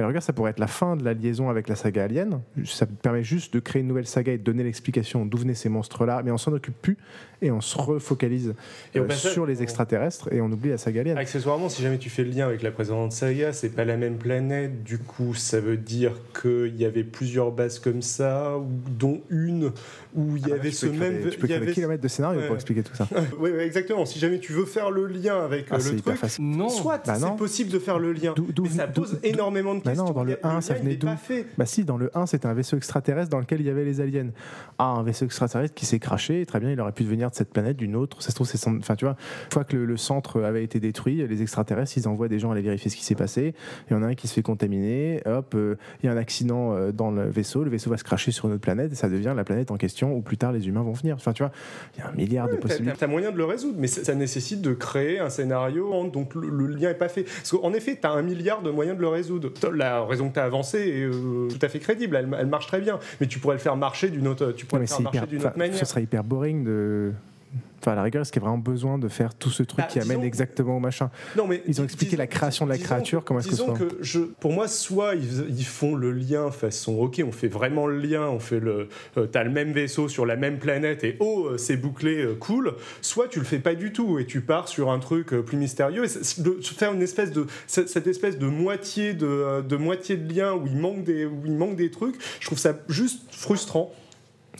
alors, regarde, ça pourrait être la fin de la liaison avec la saga Alien. Ça permet juste de créer une nouvelle saga et de donner l'explication d'où venaient ces monstres-là, mais on s'en occupe plus et on se refocalise Et euh, passage, sur les on- extraterrestres et on oublie la saga Alien. Accessoirement, si jamais tu fais le lien avec la précédente saga, c'est pas la même planète. Du coup, ça veut dire qu'il y avait plusieurs bases comme ça, dont une où il y Ah bah, avait ce même. des- tu peux il y écrire des avait- kilomètres de scénario Ouais. pour expliquer tout ça. Oui, exactement. Si jamais tu veux faire le lien avec Ah, euh, c'est le truc. Non. soit Bah c'est possible de faire le lien. Mais ça pose énormément de de Bah non, dans le Il y a- 1, ça venait d'où. Bah si, dans le 1, c'était un vaisseau extraterrestre dans lequel il y avait les aliens. Ah, un vaisseau extraterrestre qui s'est craché, très bien, il aurait pu venir de cette planète, d'une autre. Ça se trouve, c'est... Enfin, tu vois, une fois que le, le centre avait été détruit, les extraterrestres, ils envoient des gens aller vérifier ce qui s'est passé. Il y en a un qui se fait contaminer, hop, euh, il y a un accident euh, dans le vaisseau, le vaisseau va se cracher sur une autre planète, et ça devient la planète en question où plus tard les humains vont venir. Enfin, tu vois, il y a un milliard de possibilités. T'as moyen de le résoudre, mais ça, ça nécessite de créer un scénario, donc le, le lien est pas fait. Parce qu'en effet, t'as un milliard de moyens de le résoudre. La raison que t'as avancée est euh, tout à fait crédible, elle, elle marche très bien, mais tu pourrais le faire marcher d'une autre, tu pourrais le faire marcher d'une autre manière. ce serait hyper boring de. Enfin, à la rigueur, est-ce qu'il y a vraiment besoin de faire tout ce truc Bah, qui amène exactement au machin Non, mais Ils ont expliqué la création de la créature, que- comment est-ce que disons ça- que je, pour moi, soit ils, ils font le lien façon, ok, on fait vraiment le lien, on fait le, euh, t'as le même vaisseau sur la même planète et oh, euh, c'est bouclé, euh, cool. Soit tu le fais pas du tout et tu pars sur un truc euh, plus mystérieux. Et de faire une espèce de cette espèce de moitié de, de moitié de lien où il manque des où il manque des trucs. Je trouve ça juste frustrant.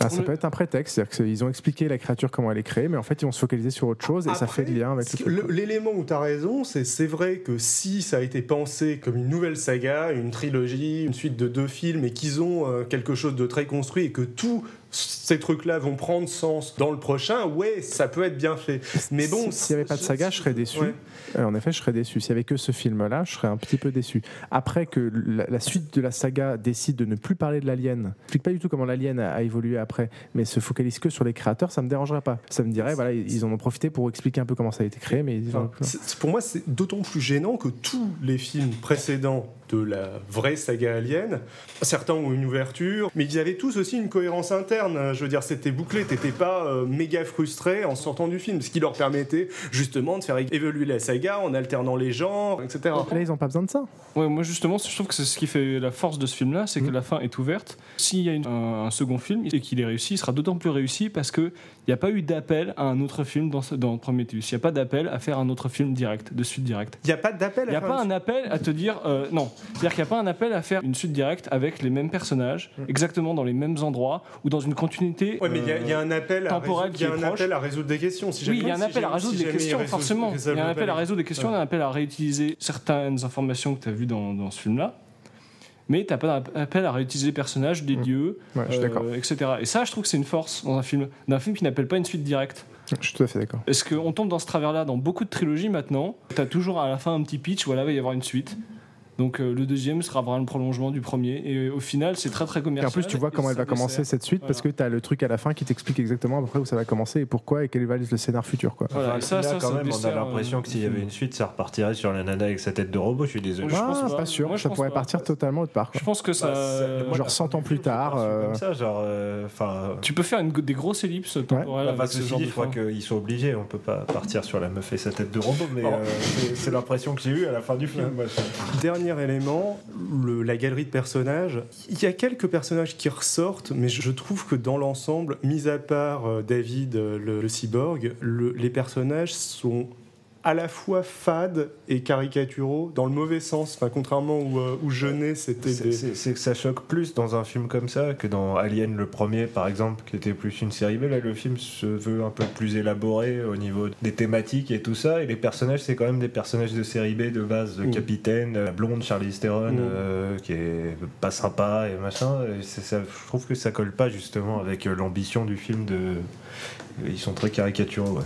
Ah, ça peut être un prétexte, c'est-à-dire qu'ils ont expliqué la créature comment elle est créée, mais en fait ils vont se focaliser sur autre chose et ça fait le lien avec L'élément où tu as raison, c'est c'est vrai que si ça a été pensé comme une nouvelle saga, une trilogie, une suite de deux films, et qu'ils ont euh, quelque chose de très construit et que tous ces trucs-là vont prendre sens dans le prochain, ouais, ça peut être bien fait. Mais bon, Si- s'il n'y avait pas de saga, je serais déçu. Ouais. Euh, en effet, je serais déçu. S'il n'y avait que ce film-là, je serais un petit peu déçu. Après que la, la suite de la saga décide de ne plus parler de l'alien, je explique pas du tout comment l'alien a, a évolué après, mais se focalise que sur les créateurs, ça me dérangerait pas. Ça me dirait, voilà, ils en ont profité pour expliquer un peu comment ça a été créé, mais Enfin, pour moi, c'est d'autant plus gênant que tous les films précédents de la vraie saga Alien, certains ont une ouverture, mais ils avaient tous aussi une cohérence interne. Je veux dire, c'était bouclé, t'étais pas euh, méga frustré en sortant du film, ce qui leur permettait justement de faire évoluer la saga en alternant les genres, etc. Là, ils n'ont pas besoin de ça. Ouais, moi justement, je trouve que c'est ce qui fait la force de ce film-là, c'est que Mm. la fin est ouverte. S'il y a une- un, un second film et qu'il est réussi, il sera d'autant plus réussi parce que il n'y a pas eu d'appel à un autre film dans, dans Prometheus. Il n'y a pas d'appel à faire un autre film direct, de suite direct. Il n'y a pas d'appel Il à n'y a pas un appel à te dire euh, non. C'est-à-dire qu'il n'y a pas un appel à faire une suite directe avec les mêmes personnages, exactement dans les mêmes endroits ou dans une continuité. Ouais, mais il y a- il y, a euh, un appel à temporel résoudre, il y a qui un proche. appel à résoudre des questions. Si Oui, il y a un appel à résoudre des questions, forcément. Il y a un appel à résoudre des questions, un appel à réutiliser certaines informations que tu as vues dans, dans ce film-là. Mais tu n'as pas d'appel à réutiliser les personnages, des Mm. lieux, Ouais, suis euh, etc. Et ça, je trouve que c'est une force dans un film, d'un film qui n'appelle pas une suite directe. Je suis tout à fait d'accord. Est-ce qu'on tombe dans ce travers-là dans beaucoup de trilogies maintenant? Tu as toujours à la fin un petit pitch, voilà, il va y avoir une suite. Donc euh, le deuxième sera vraiment le prolongement du premier. Et au final, c'est très très Et commercial. en plus, tu vois et comment elle ça va commencer dessert. cette suite parce que tu as le truc à la fin qui t'explique exactement à peu près où ça va commencer et pourquoi et quel va être le scénar futur. Quoi. Voilà, Enfin, et ça, là, ça, quand ça même, on a dessert, l'impression euh, que s'il y avait une suite, ça repartirait sur la nana avec sa tête de robot. Je suis désolé. Je ah, pense pas. pas. sûr, Moi, je ça pense pourrait pas. partir totalement autre part. quoi. Je pense que ça. Bah, moi, genre la 100 fin ans plus je tard, euh, Comme ça, genre. euh. Tu peux faire une, des grosses ellipses temporelles avec ce genre dit, de je crois qu'ils sont obligés. On peut pas partir sur la meuf et sa tête de robot, mais euh, c'est- l'impression que j'ai eue à la fin du film. je- Dernier élément, la galerie de personnages. Il y a quelques personnages qui ressortent, mais je trouve que dans l'ensemble, mis à part euh, David, euh, le, cyborg, le- les personnages sont à la fois fades et caricaturaux, dans le mauvais sens. Enfin, contrairement où, euh, où Jeunet, c'était C'est des... c'est- c'est que ça choque plus dans un film comme ça que dans Alien le premier par exemple qui était plus une série B. Là le film se veut un peu plus élaboré au niveau des thématiques et tout ça et les personnages c'est quand même des personnages de série B de base. Le Mm. capitaine, la blonde Charlie Theron Mm. euh, qui est pas sympa et machin. Et ça, je trouve que ça colle pas justement avec euh, l'ambition du film de... Ils sont très caricaturaux. ouais.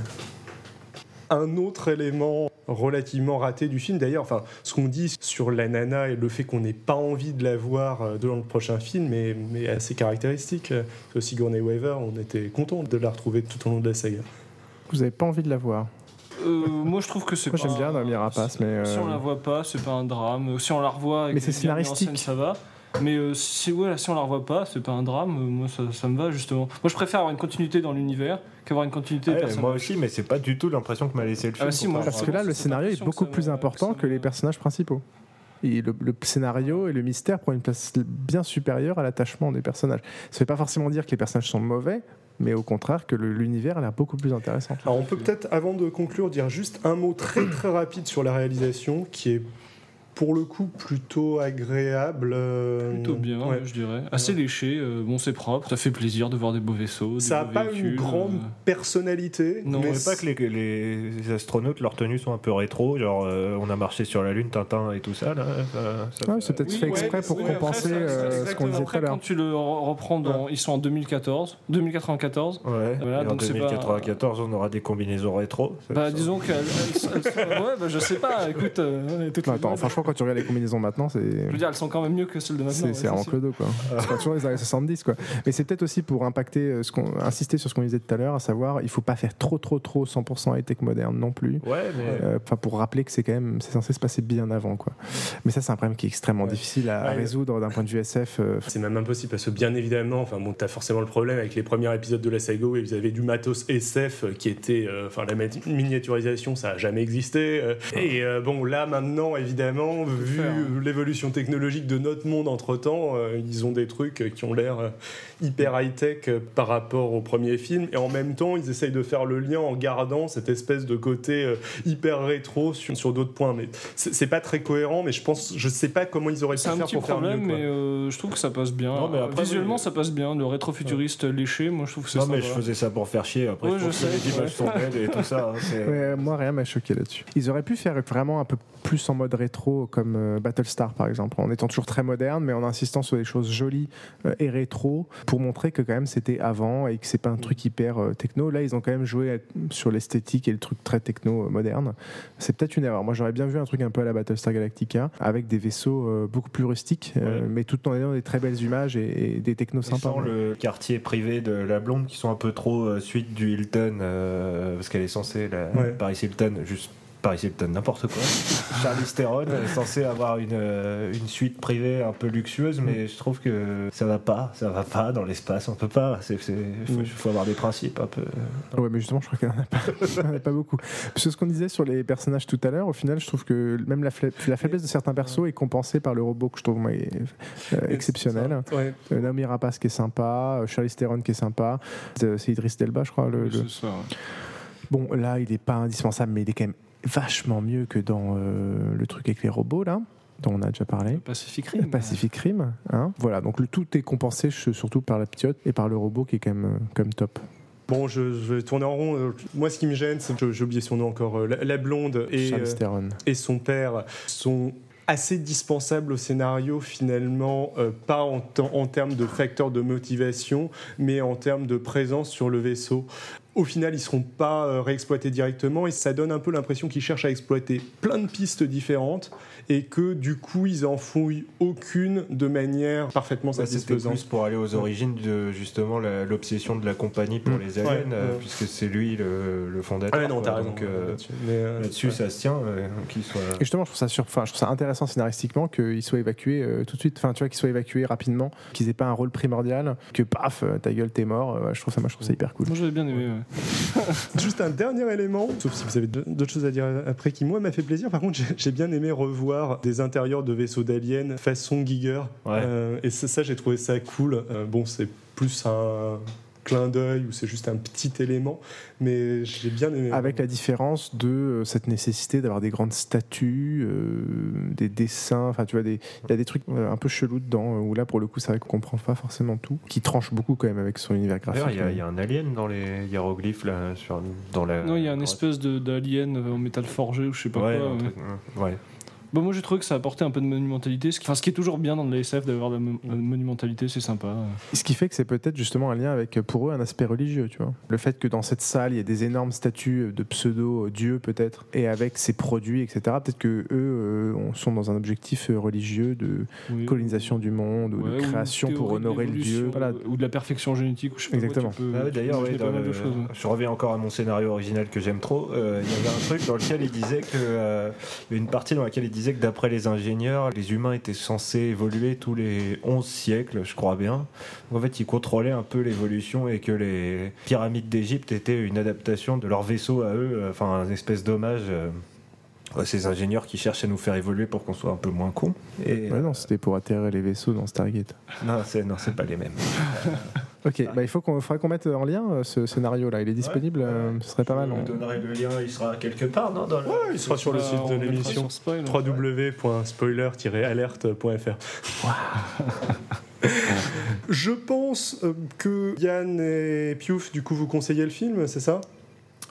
Un autre élément relativement raté du film. D'ailleurs, enfin, ce qu'on dit sur la nana et le fait qu'on n'ait pas envie de la voir euh, dans le prochain film est, mais assez caractéristique. Euh, Sigourney Weaver, on était content de la retrouver tout au long de la saga. Vous avez pas envie de la voir. Euh, moi, je trouve que c'est Moi, pas. j'aime bien Naomi Rapace, mais, Si on la voit pas, c'est pas un drame. Si on la revoit, avec Mais c'est en scénaristique. scène, ça va. Mais euh, si, ouais, si on la revoit pas, c'est pas un drame. Moi, ça, ça me va justement. Moi, je préfère avoir une continuité dans l'univers qu'avoir une continuité Ouais, moi aussi, mais c'est pas du tout l'impression que m'a laissé le Ah film. bah si, moi, contrairement Parce que là, le scénario est beaucoup plus important que les personnages principaux. Et le, le scénario et le mystère prend une place bien supérieure à l'attachement des personnages. Ça ne veut pas forcément dire que les personnages sont mauvais, mais au contraire que l'univers a l'air beaucoup plus intéressant. Alors, on peut peut-être, avant de conclure, dire juste un mot très très rapide sur la réalisation qui est pour le coup plutôt agréable. euh, Plutôt bien, ouais. je dirais. Assez léché, euh, bon, c'est propre, ça fait plaisir de voir des beaux vaisseaux. des Ça n'a pas véhicules, une grande euh, personnalité. Non, mais pas que les, les astronautes, leurs tenues sont un peu rétro, genre euh, on a marché sur la Lune, Tintin et tout ça. Là, ça- Ouais, c'est peut-être Oui, fait ouais, exprès pour compenser ça- euh, ce qu'on disait tout Après, à l'heure. quand tu le re- reprends dans. Ils sont en 2014, 2094. Ouais, Voilà, et en donc c'est pas- 2094, on aura des combinaisons rétro. Bah, disons sont- Ouais, bah, je sais pas, écoute. euh, modes. franchement, quand tu regardes les combinaisons maintenant, c'est. Je veux dire, elles sont quand même mieux que celles de maintenant. C'est vraiment sûr. clodo quoi. C'est pas toujours les années 70 quoi. Mais c'est peut-être aussi pour impacter, euh, ce qu'on, insister sur ce qu'on disait tout à l'heure, à savoir il faut pas faire trop trop trop 100% high-tech moderne non plus. Ouais, mais. Euh, Enfin pour rappeler que c'est quand même c'est censé se passer bien avant quoi. Mais ça c'est un problème qui est extrêmement Ouais. difficile à, résoudre d'un point de vue SF. euh, C'est même impossible parce que bien évidemment, enfin bon, t'as forcément le problème avec les premiers épisodes de la saga où ils avaient du matos SF qui était, euh, enfin la mini- miniaturisation, ça a jamais existé. euh, et euh, bon là maintenant, évidemment, vu hein. l'évolution technologique de notre monde entre temps, ils ont des trucs euh, qui ont l'air euh, hyper high tech par rapport au premier film. Et en même temps, ils essayent de faire le lien en gardant cette espèce de côté euh, hyper rétro sur, sur d'autres points. Mais c'est pas très cohérent. Mais je pense, je sais pas comment ils auraient pu faire pour faire problème, mieux. mais euh, je trouve que ça passe bien. Non, mais après, Visuellement, oui. ça passe bien. Le rétrofuturiste léché, moi, je trouve que c'est Non, sympa. mais je faisais ça pour faire chier. Après, Ouais, je je que sais, les images sont belles et tout ça. hein, ouais, moi rien m'a choqué là-dessus. Ils auraient pu faire vraiment un peu plus en mode rétro comme euh, Battlestar par exemple, en étant toujours très moderne mais en insistant sur des choses jolies euh, et rétro pour montrer que quand même c'était avant et que c'est pas un truc hyper euh, techno. Là ils ont quand même joué sur l'esthétique et le truc très techno moderne. C'est peut-être une erreur. Moi j'aurais bien vu un truc un peu à la Battlestar Galactica avec des vaisseaux beaucoup plus rustiques Ouais. mais tout en ayant des très belles images et, et des technos sympas. sans le quartier privé de la blonde qui sont un peu trop suite du Hilton euh, parce qu'elle est censée la Ouais. Paris Hilton juste Paris Hilton n'importe quoi Charlize Theron est censée avoir une, euh, une suite privée un peu luxueuse mais je trouve que ça va pas ça va pas dans l'espace on peut pas c'est c'est- faut, faut avoir des principes un peu Ouais, mais justement, je crois pas, elle en a pas beaucoup. Parce que ce qu'on disait sur les personnages tout à l'heure, au final, je trouve que même la, fla- la faiblesse de certains persos est compensée par le robot que je trouve moi, est, euh, exceptionnel. Ouais. Euh, Naomi Rapace qui est sympa, euh, Charlize Theron qui est sympa, Euh, c'est Idriss Delba, je crois. Le, Oui, le- c'est ça, ouais. Bon, là, il n'est pas indispensable, mais il est quand même vachement mieux que dans euh, le truc avec les robots, là, dont on a déjà parlé. Pacific Rim. Pacific Rim. Hein voilà, donc le, tout est compensé surtout par la ptiote et par le robot qui est quand même, euh, quand même top. Bon, je, je vais tourner en rond. Euh, Moi, ce qui me gêne, c'est que j'ai oublié son nom encore. La, la blonde et, euh, et son père sont assez dispensables au scénario finalement, euh, pas en, en termes de facteurs de motivation, mais en termes de présence sur le vaisseau. Au final, ils seront pas euh, réexploités directement et ça donne un peu l'impression qu'ils cherchent à exploiter plein de pistes différentes et que du coup, ils en fouillent aucune de manière parfaitement c'était satisfaisante. plus pour aller aux origines de justement l'obsession de la compagnie pour Mm. les aliens, Ouais, euh, ouais. puisque c'est lui le, le fondateur. Ah ouais, non, t'as raison. Donc, euh, là-dessus. Mais, euh, ça se tient, euh, qu'il soit. Et justement, je trouve ça, sur... enfin, je trouve ça intéressant scénaristiquement qu'il soit évacué euh, tout de suite, enfin, tu vois, qu'il soit évacué rapidement, qu'ils aient pas un rôle primordial, que paf, ta gueule, t'es mort. Ouais, je trouve ça, moi, je trouve ça hyper cool. Moi, j'avais bien aimé. ouais. Juste un dernier élément, sauf si vous avez d'autres choses à dire après, qui moi m'a fait plaisir. Par contre, j'ai bien aimé revoir des intérieurs de vaisseaux d'aliens façon Giger. Ouais. Euh, et ça, ça, j'ai trouvé ça cool. Euh, bon, c'est plus un clin d'œil ou c'est juste un petit élément, mais j'ai bien aimé. Avec la différence de euh, cette nécessité d'avoir des grandes statues, euh, des dessins, enfin, tu vois, des- il y a des trucs euh, un peu chelous dedans, où là, pour le coup, c'est vrai qu'on comprend pas forcément tout, qui tranche beaucoup quand même avec son univers graphique. D'ailleurs, il y a- il y, a un alien dans les hiéroglyphes là, sur, dans la. Non, il y a un Ouais. espèce d'alien en métal forgé ou je sais pas Ouais, quoi. un ouais. truc, ouais. Bah, moi, j'ai trouvé que ça apportait un peu de monumentalité. Ce qui, enfin, ce qui est toujours bien dans le SF d'avoir de la, mo- la monumentalité, c'est sympa. Ce qui fait que c'est peut-être justement un lien avec, pour eux, un aspect religieux, tu vois. Le fait que dans cette salle, il y ait des énormes statues de pseudo-dieux, peut-être, et avec ces produits, etc., peut-être que eux euh, on- sont dans un objectif euh, religieux de Oui. colonisation du monde, ou Ouais, de ou création pour de honorer le dieu. Voilà. Ou de la perfection génétique. Ou je sais pas Exactement. Ah ouais, D'ailleurs, ouais, de ouais. je reviens encore à mon scénario original que j'aime trop. Euh, Il y avait un truc dans lequel il disait que. euh, il y avait une partie dans laquelle il disait que d'après les ingénieurs, les humains étaient censés évoluer tous les 11 siècles, je crois bien. En fait, ils contrôlaient un peu l'évolution et que les pyramides d'Égypte étaient une adaptation de leur vaisseau à eux, euh, enfin, un espèce d'hommage. euh, à ces ingénieurs qui cherchent à nous faire évoluer pour qu'on soit un peu moins cons. Et, Ouais, non, c'était pour atterrir les vaisseaux dans Stargate. non, c'est non, c'est pas les mêmes. Ok, bah, il faut qu'on faudrait qu'on mette en lien euh, ce scénario-là. Il est disponible, euh, ce serait pas mal. On- vous donnerai le lien, il sera quelque part, non dans le- Ouais, il sera sur le site de l'émission. www.spoiler-alerte.fr. Je pense euh, que Yann et Piouf, du coup, vous conseillez le film, c'est ça?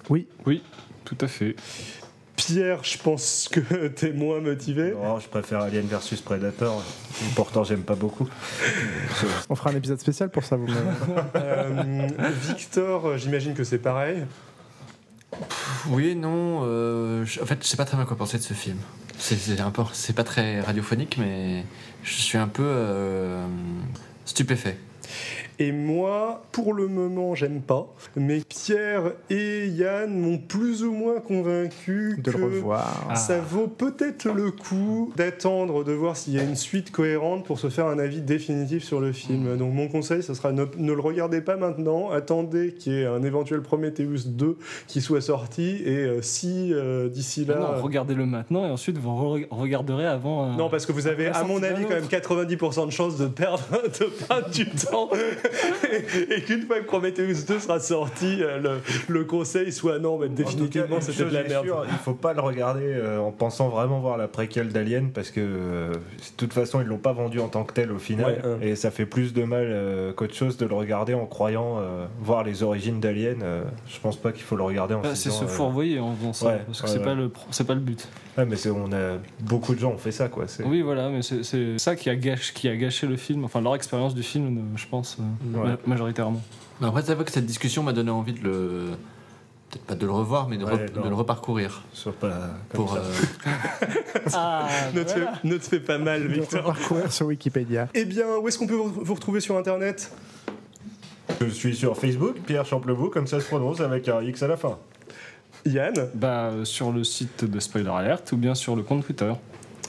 Oui, Oui, tout à fait. Pierre, je pense que t'es moins motivé. Non, je préfère Alien versus Predator. Pourtant, j'aime pas beaucoup. on fera un épisode spécial pour ça. Vous Euh, Victor, j'imagine que c'est pareil. Oui et non. euh, je- en fait, je sais pas très bien quoi penser de ce film. C'est c'est un peu, c'est pas très radiophonique, mais je suis un peu euh, stupéfait. Et moi, pour le moment, j'aime pas. Mais Pierre et Yann m'ont plus ou moins convaincu de que le revoir. Ah. ça vaut peut-être le coup d'attendre de voir s'il y a une suite cohérente pour se faire un avis définitif sur le film. Donc mon conseil, ce sera ne, ne le regardez pas maintenant, attendez qu'il y ait un éventuel Prometheus 2 qui soit sorti et euh, si euh, d'ici là... Non, regardez-le maintenant et ensuite vous re- regarderez avant. euh, Non, parce que vous avez, à mon avis, quand même 90% de chances de perdre, de perdre du temps. Et, et qu'une fois que Prometheus 2 sera sorti, euh, le, le conseil soit non, mais définitivement c'était de la merde. sûre, il faut pas le regarder euh, en pensant vraiment voir la préquelle d'Alien parce que euh, de toute façon ils l'ont pas vendu en tant que tel au final Ouais, hein. et ça fait plus de mal euh, qu'autre chose de le regarder en croyant euh, voir les origines d'Alien. euh, je pense pas qu'il faut le regarder en bah, c'est se euh, fourvoyer en faisant ça, ouais, parce que ouais, c'est ouais. pas le pro- c'est pas le but. ouais, mais on a beaucoup de gens ont fait ça quoi. Oui, voilà, mais c'est- ça qui a, gâché, qui a gâché le film, enfin leur expérience du film, je pense, euh, Ouais. ma- majoritairement. Mais après, c'est vrai que cette discussion m'a donné envie de le, peut-être pas de le revoir, mais de, Ouais, re- non. de le reparcourir Soit pas comme pour. ça. euh, Ah, Ne te, fais, ne te fais pas mal, De Victor. parcourir sur Wikipédia. Eh bien, où est-ce qu'on peut vous vous retrouver sur Internet? Je suis sur Facebook, Pierre Champlevoux, comme ça se prononce avec un X à la fin. Yann? Bah, euh, sur le site de Spoiler Alert ou bien sur le compte Twitter.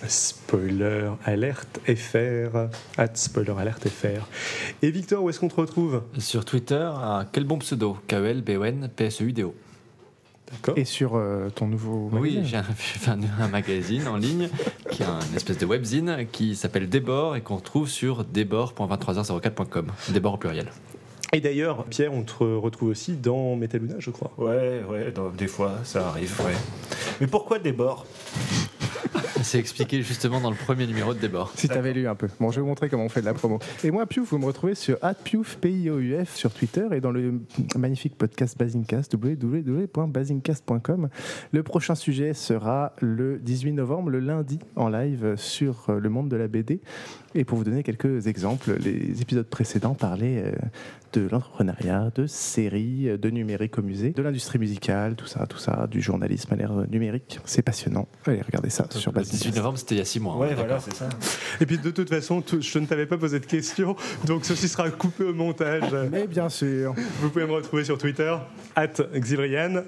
Spoiler alerte FR, at spoiler alerte FR. Et Victor, où est-ce qu'on te retrouve? Sur Twitter, à quel bon pseudo? E K-E-L-B-O-N P-S-E-U-D-O. D'accord. Et sur euh, ton nouveau Oui, magazine? j'ai un, j'ai un, un magazine en ligne qui est un espèce de webzine qui s'appelle Débord et qu'on retrouve sur débord.23h04.com. Débord au pluriel. Et d'ailleurs, Pierre, on te retrouve aussi dans Metaluna, je crois. Ouais, ouais, dans- des fois ça arrive, ouais. Mais pourquoi des bords C'est expliqué justement dans le premier numéro de Débord. Si t'avais lu un peu. Bon, je vais vous montrer comment on fait de la promo. Et moi, Piouf, vous me retrouvez sur @piouf P-I-O-U-F sur Twitter et dans le magnifique podcast Basingcast www.basingcast.com. Le prochain sujet sera le 18 novembre, le lundi, en live sur euh, le monde de la BD. Et pour vous donner quelques exemples, les épisodes précédents parlaient euh, de l'entrepreneuriat, de séries, euh, de numérique au musée, de l'industrie musicale, tout ça, tout ça, du journalisme à l'ère numérique. C'est passionnant. Allez, regardez ça sur Le 18 Basingcast. novembre, c'était il y a 6 mois. hein, Ouais, voilà, c'est ça. Et puis de toute façon, tout- je ne t'avais pas posé de questions, donc ceci sera coupé au montage. Mais bien sûr. Vous pouvez me retrouver sur Twitter, at Xivrian.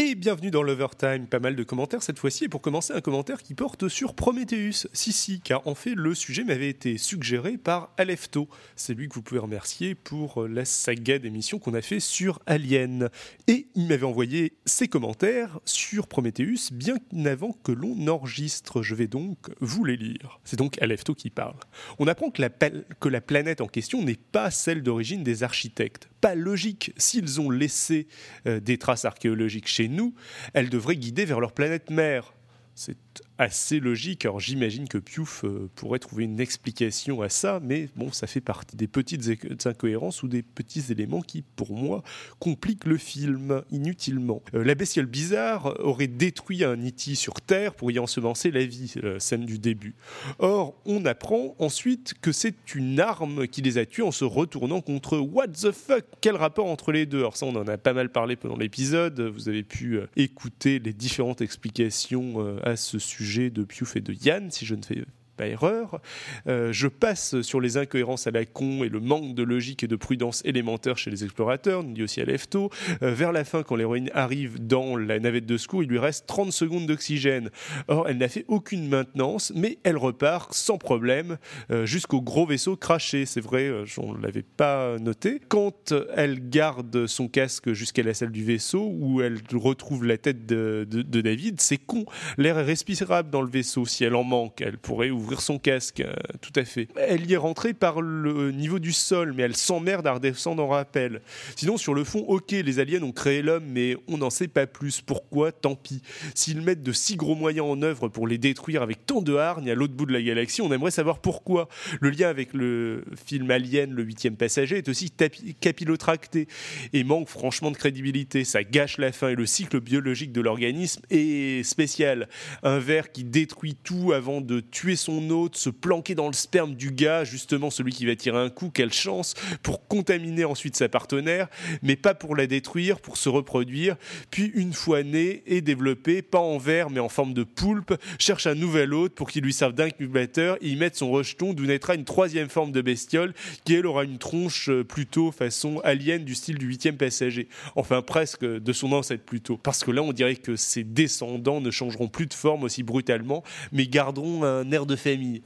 Et bienvenue dans l'Overtime. Pas mal de commentaires cette fois-ci. Et pour commencer, un commentaire qui porte sur Prometheus. Si, si, car en fait, le sujet m'avait été suggéré par Alefto. C'est lui que vous pouvez remercier pour la saga d'émissions qu'on a fait sur Alien. Et il m'avait envoyé ses commentaires sur Prometheus bien avant que l'on enregistre. Je vais donc vous les lire. C'est donc Alefto qui parle. On apprend que la, pal- que la planète en question n'est pas celle d'origine des architectes. Pas logique. S'ils ont laissé euh, des traces archéologiques chez nous, elles devraient guider vers leur planète mère. C'est assez logique. Alors j'imagine que Piouf euh, pourrait trouver une explication à ça, mais bon, ça fait partie des petites incohérences ou des petits éléments qui, pour moi, compliquent le film inutilement. Euh, la bestiole bizarre aurait détruit un E.T. sur Terre pour y ensemencer la vie, la scène du début. Or, on apprend ensuite que c'est une arme qui les a tués en se retournant contre What the fuck? Quel rapport entre les deux? Alors ça, on en a pas mal parlé pendant l'épisode. Vous avez pu euh, écouter les différentes explications euh, à ce sujet de Piouf et de Yann, si je ne fais erreur. Euh, je passe sur les incohérences à la con et le manque de logique et de prudence élémentaire chez les explorateurs, nous dit aussi à Lefto. Euh, vers la fin, quand l'héroïne arrive dans la navette de secours, il lui reste 30 secondes d'oxygène. Or, elle n'a fait aucune maintenance, mais elle repart sans problème euh, jusqu'au gros vaisseau craché. C'est vrai, euh, on ne l'avait pas noté. Quand elle garde son casque jusqu'à la salle du vaisseau, où elle retrouve la tête de- de David, c'est con. L'air est respirable dans le vaisseau. Si elle en manque, elle pourrait ouvrir son casque, euh, tout à fait. Elle y est rentrée par le niveau du sol, mais elle s'emmerde à redescendre en rappel. Sinon, sur le fond, ok, les aliens ont créé l'homme, mais on n'en sait pas plus. Pourquoi? Tant pis. S'ils mettent de si gros moyens en œuvre pour les détruire avec tant de hargne à l'autre bout de la galaxie, on aimerait savoir pourquoi. Le lien avec le film Alien, le huitième passager, est aussi capillotracté et manque franchement de crédibilité. Ça gâche la fin et le cycle biologique de l'organisme est spécial. Un ver qui détruit tout avant de tuer son hôte, se planquer dans le sperme du gars, justement celui qui va tirer un coup, quelle chance, pour contaminer ensuite sa partenaire, mais pas pour la détruire, pour se reproduire. Puis une fois né et développé, pas en verre mais en forme de poulpe, cherche un nouvel hôte pour qu'il lui serve d'incubateur y mette son rejeton d'où naîtra une troisième forme de bestiole qui elle aura une tronche euh, plutôt façon alien du style du huitième passager. Enfin presque de son ancêtre plutôt. Parce que là on dirait que ses descendants ne changeront plus de forme aussi brutalement mais garderont un air de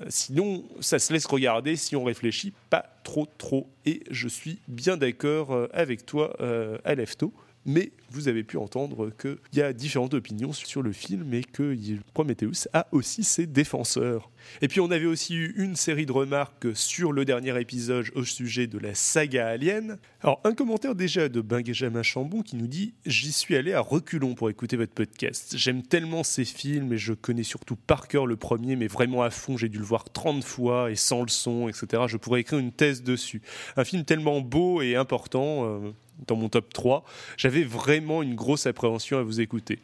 Sinon ça se laisse regarder si on réfléchit pas trop trop. Et je suis bien d'accord euh, avec toi euh, Alefto. Mais vous avez pu entendre qu'il y a différentes opinions sur le film et que Prometheus a aussi ses défenseurs. Et puis on avait aussi eu une série de remarques sur le dernier épisode au sujet de la saga Alien. Alors un commentaire déjà de Benjamin Chambon qui nous dit « J'y suis allé à reculons pour écouter votre podcast. J'aime tellement ces films et je connais surtout par cœur le premier, mais vraiment à fond, j'ai dû le voir 30 fois et sans le son, etc. Je pourrais écrire une thèse dessus. Un film tellement beau et important... euh, dans mon top 3, j'avais vraiment une grosse appréhension à vous écouter.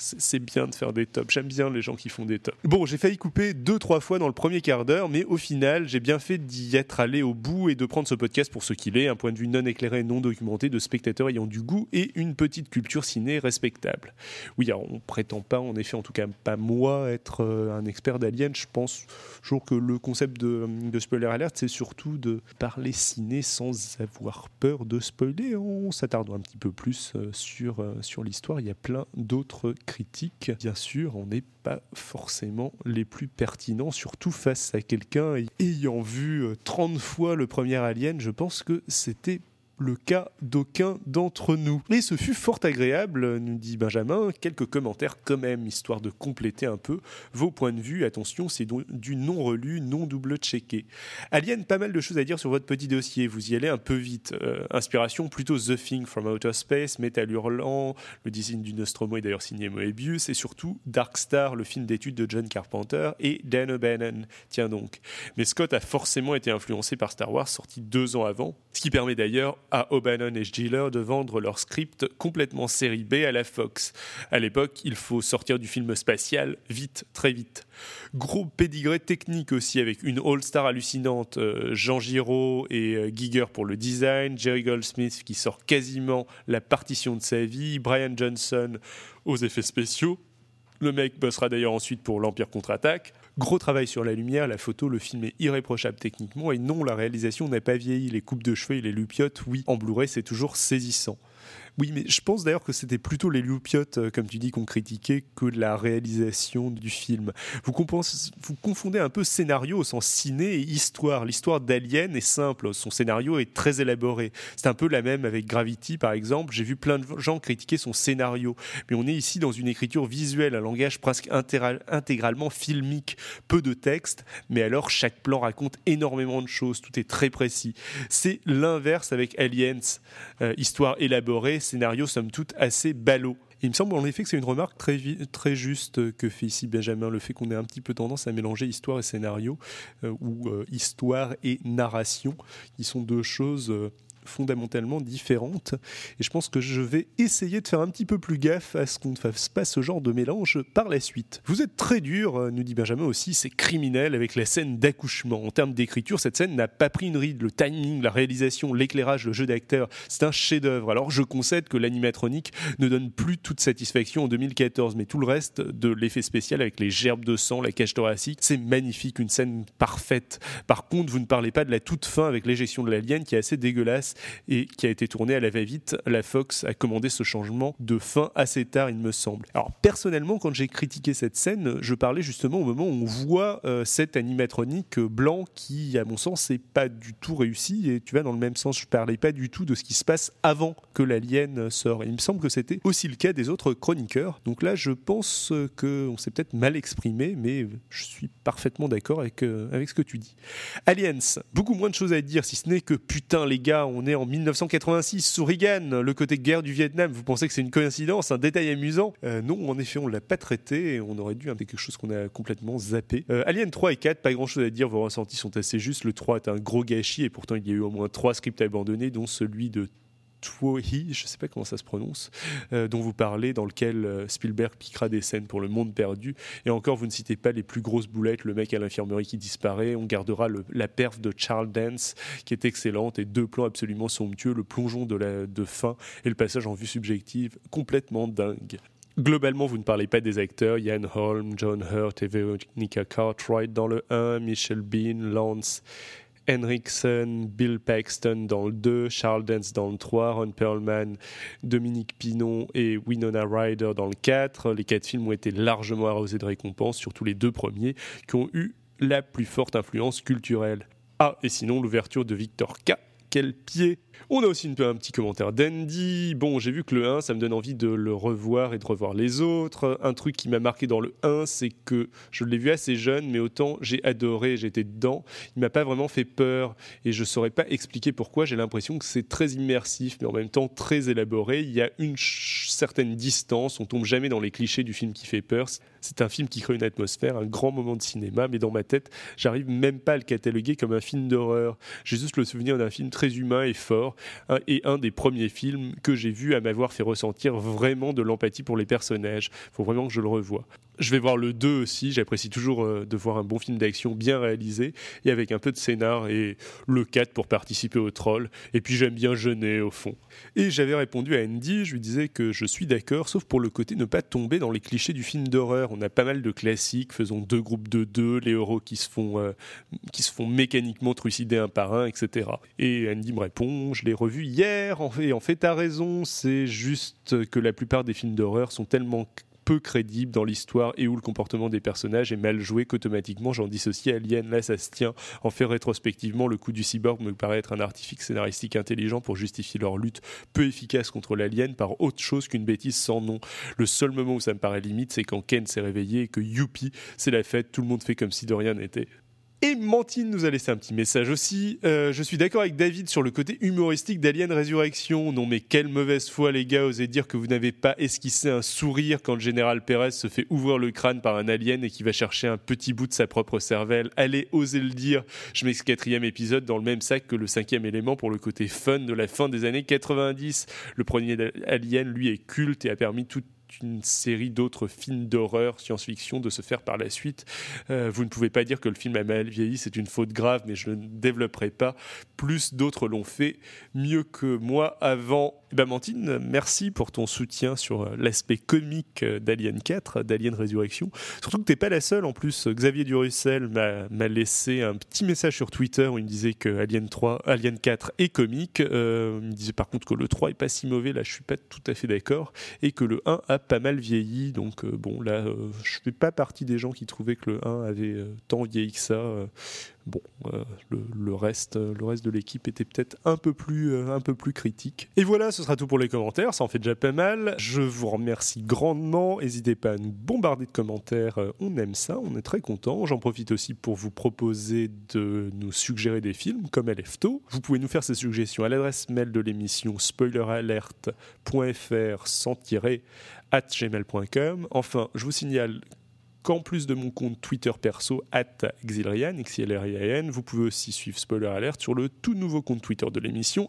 C'est bien de faire des tops. J'aime bien les gens qui font des tops. Bon, j'ai failli couper deux, trois fois dans le premier quart d'heure, mais au final, j'ai bien fait d'y être allé au bout et de prendre ce podcast pour ce qu'il est, un point de vue non éclairé non documenté de spectateurs ayant du goût et une petite culture ciné respectable. Oui, alors on prétend pas, en effet, en tout cas pas moi, être euh, un expert d'Alien. Je pense toujours que le concept de, de spoiler alert, c'est surtout de parler ciné sans avoir peur de spoiler. On s'attarde un petit peu plus euh, sur, euh, sur l'histoire. Il y a plein d'autres critiques. Bien sûr, on n'est pas forcément les plus pertinents, surtout face à quelqu'un ayant vu euh, 30 fois le premier Alien. Je pense que c'était le cas d'aucun d'entre nous. Et ce fut fort agréable, nous dit Benjamin. Quelques commentaires quand même, histoire de compléter un peu vos points de vue. Attention, c'est du non relu, non double checké. Alien, pas mal de choses à dire sur votre petit dossier. Vous y allez un peu vite. Euh, inspiration plutôt The Thing from Outer Space, Metal Hurlant, le design du Nostromo est d'ailleurs signé Moebius, et surtout Dark Star, le film d'études de John Carpenter, et Dan O'Bannon. Tiens donc. Mais Scott a forcément été influencé par Star Wars, sorti deux ans avant, ce qui permet d'ailleurs à O'Bannon et Giller de vendre leur script complètement série B à la Fox. À l'époque, il faut sortir du film spatial vite, très vite. Gros pédigré technique aussi avec une all-star hallucinante, euh, Jean Giraud et euh, Giger pour le design, Jerry Goldsmith qui sort quasiment la partition de sa vie, Brian Johnson aux effets spéciaux. Le mec bossera d'ailleurs ensuite pour l'Empire contre-attaque. Gros travail sur la lumière, la photo, le film est irréprochable techniquement et non, la réalisation n'a pas vieilli. Les coupes de cheveux et les lupiotes, oui, en Blu-ray c'est toujours saisissant. Oui, mais je pense d'ailleurs que c'était plutôt les loupiotes, euh, comme tu dis, qu'on critiquait que la réalisation du film. Vous, confondez un peu scénario au sens ciné et histoire. L'histoire d'Alien est simple, son scénario est très élaboré. C'est un peu la même avec Gravity, par exemple. J'ai vu plein de gens critiquer son scénario. Mais on est ici dans une écriture visuelle, un langage presque intégralement filmique. Peu de texte, mais alors chaque plan raconte énormément de choses. Tout est très précis. C'est l'inverse avec Aliens. Euh, histoire élaborée, scénario somme toute assez ballot. Il me semble en effet que c'est une remarque très, juste que fait ici Benjamin, le fait qu'on ait un petit peu tendance à mélanger histoire et scénario, euh, ou euh, histoire et narration, qui sont deux choses euh, fondamentalement différentes. Et je pense que je vais essayer de faire un petit peu plus gaffe à ce qu'on ne fasse pas ce genre de mélange par la suite. Vous êtes très dur, euh, nous dit Benjamin aussi, c'est criminel avec la scène d'accouchement. En termes d'écriture, cette scène n'a pas pris une ride. Le timing, la réalisation, l'éclairage, le jeu d'acteur, c'est un chef-d'œuvre. Alors je concède que l'animatronique ne donne plus toute satisfaction en 2014, mais tout le reste de l'effet spécial avec les gerbes de sang, la cage thoracique, c'est magnifique, une scène parfaite. Par contre, vous ne parlez pas de la toute fin avec l'éjection de l'alien qui est assez dégueulasse et qui a été tourné à la va-vite. La Fox a commandé ce changement de fin assez tard, il me semble. Alors personnellement, quand j'ai critiqué cette scène, je parlais justement au moment où on voit euh, cet animatronique blanc qui, à mon sens, n'est pas du tout réussi. Et tu vois, dans le même sens, je parlais pas du tout de ce qui se passe avant que l'alien sort. Et il me semble que c'était aussi le cas des autres chroniqueurs. Donc là, je pense qu'on s'est peut-être mal exprimé, mais je suis parfaitement d'accord avec, euh, avec ce que tu dis. Aliens, beaucoup moins de choses à dire, si ce n'est que putain, les gars, on est en 1986 sous le côté guerre du Vietnam. Vous pensez que c'est une coïncidence, un détail amusant? Euh, Non, en effet, on l'a pas traité et on aurait dû inventer quelque chose qu'on a complètement zappé. Euh, Alien 3 et 4, pas grand chose à dire, vos ressentis sont assez justes. Le 3 est un gros gâchis et pourtant il y a eu au moins 3 scripts abandonnés, dont celui de Je ne sais pas comment ça se prononce, euh, dont vous parlez, dans lequel euh, Spielberg piquera des scènes pour le monde perdu. Et encore, vous ne citez pas les plus grosses boulettes, le mec à l'infirmerie qui disparaît. On gardera la perf de Charles Dance, qui est excellente, et deux plans absolument somptueux, le plongeon de, la, fin et le passage en vue subjective, complètement dingue. Globalement, vous ne parlez pas des acteurs, Ian Holm, John Hurt et Veronica Cartwright dans le 1, Michelle Bean, Lance Henriksen, Bill Paxton dans le 2, Charles Dance dans le 3, Ron Perlman, Dominique Pinon et Winona Ryder dans le 4. Les quatre films ont été largement arrosés de récompenses, surtout les deux premiers, qui ont eu la plus forte influence culturelle. Ah, et sinon l'ouverture de Victor K. Quel pied On a aussi une- un petit commentaire d'Andy. Bon, j'ai vu que le 1, ça me donne envie de le revoir et de revoir les autres. Un truc qui m'a marqué dans le 1, c'est que je l'ai vu assez jeune, mais autant j'ai adoré, j'étais dedans. Il m'a pas vraiment fait peur et je saurais pas expliquer pourquoi. J'ai l'impression que c'est très immersif, mais en même temps très élaboré. Il y a une certaine distance. On tombe jamais dans les clichés du film qui fait peur. C'est un film qui crée une atmosphère, un grand moment de cinéma, mais dans ma tête, j'arrive même pas à le cataloguer comme un film d'horreur. J'ai juste le souvenir d'un film très humain et fort, un- et un des premiers films que j'ai vu à m'avoir fait ressentir vraiment de l'empathie pour les personnages. Faut vraiment que je le revoie. Je vais voir le 2 aussi, j'apprécie toujours euh, de voir un bon film d'action bien réalisé et avec un peu de scénar et le 4 pour participer au troll. Et puis j'aime bien jeûner au fond. Et j'avais répondu à Andy, je lui disais que je suis d'accord, sauf pour le côté ne pas tomber dans les clichés du film d'horreur. On a pas mal de classiques, faisons deux groupes de deux, les héros qui se font, euh, qui se font mécaniquement trucider un par un, etc. Et Andy me répond, je l'ai revu hier, fait, en fait t'as raison, c'est juste que la plupart des films d'horreur sont tellement peu crédibles dans l'histoire et où le comportement des personnages est mal joué qu'automatiquement j'en dissocie Alien. Là, ça se tient. En fait, rétrospectivement, le coup du cyborg me paraît être un artifice scénaristique intelligent pour justifier leur lutte peu efficace contre l'alien par autre chose qu'une bêtise sans nom. Le seul moment où ça me paraît limite, c'est quand Ken s'est réveillé et que youpi, c'est la fête, tout le monde fait comme si de rien n'était. Et Mantine nous a laissé un petit message aussi. Euh, je suis d'accord avec David sur le côté humoristique d'Alien Résurrection. Non mais quelle mauvaise foi les gars, osez dire que vous n'avez pas esquissé un sourire quand le général Pérez se fait ouvrir le crâne par un alien et qui va chercher un petit bout de sa propre cervelle. Allez, osez le dire. Je mets ce quatrième épisode dans le même sac que le cinquième élément pour le côté fun de la fin des années 90. Le premier Alien, lui, est culte et a permis toute une série d'autres films d'horreur, science-fiction de se faire par la suite. Euh, vous ne pouvez pas dire que le film a mal vieilli, c'est une faute grave, mais je ne développerai pas. Plus d'autres l'ont fait mieux que moi avant. Eh ben, Mantine, merci pour ton soutien sur euh, l'aspect comique euh, d'Alien 4, d'Alien Résurrection. Surtout que t'es pas la seule en plus. Xavier Durussel m'a laissé un petit message sur Twitter où il me disait que Alien 3, Alien 4 est comique. Euh, il me disait par contre que le 3 est pas si mauvais, là je suis pas tout à fait d'accord, et que le 1 a pas mal vieilli. Donc bon, là euh, je fais pas partie des gens qui trouvaient que le 1 avait tant vieilli que ça. Bon, euh, le, reste, le reste de l'équipe était peut-être un peu plus, euh, un peu plus critique. Et voilà, ce sera tout pour les commentaires. Ça en fait déjà pas mal. Je vous remercie grandement. N'hésitez pas à nous bombarder de commentaires. Euh, On aime ça, on est très content. J'en profite aussi pour vous proposer de nous suggérer des films comme Elefto. Vous pouvez nous faire ces suggestions à l'adresse mail de l'émission spoileralert.fr sans at gmail.com. Enfin, je vous signale qu'en plus de mon compte Twitter perso, Xilrian, XILRIAN, vous pouvez aussi suivre Spoiler Alert sur le tout nouveau compte Twitter de l'émission,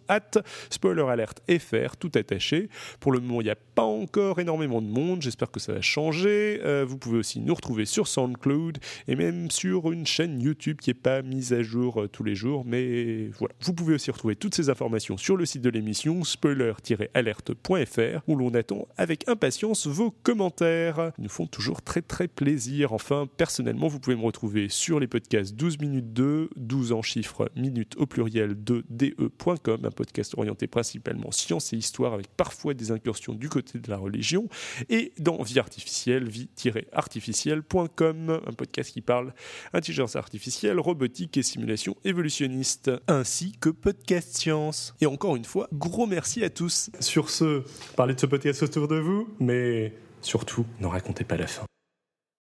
Spoiler Alert FR, tout attaché. Pour le moment, il n'y a pas encore énormément de monde, j'espère que ça va changer. Euh, vous pouvez aussi nous retrouver sur SoundCloud et même sur une chaîne YouTube qui n'est pas mise à jour euh, tous les jours, mais voilà. Vous pouvez aussi retrouver toutes ces informations sur le site de l'émission, spoiler-alerte.fr, où l'on attend avec impatience vos commentaires. Ils nous font toujours très très plaisir. Enfin, personnellement, vous pouvez me retrouver sur les podcasts 12 minutes 2, 12 en chiffres, minutes au pluriel de de.com, un podcast orienté principalement science et histoire avec parfois des incursions du côté de la religion, et dans Vie artificielle, vie-artificielle.com, un podcast qui parle intelligence artificielle, robotique et simulation évolutionniste, ainsi que podcast science. Et encore une fois, gros merci à tous. Sur ce, parlez de ce podcast autour de vous, mais surtout, ne racontez pas la fin.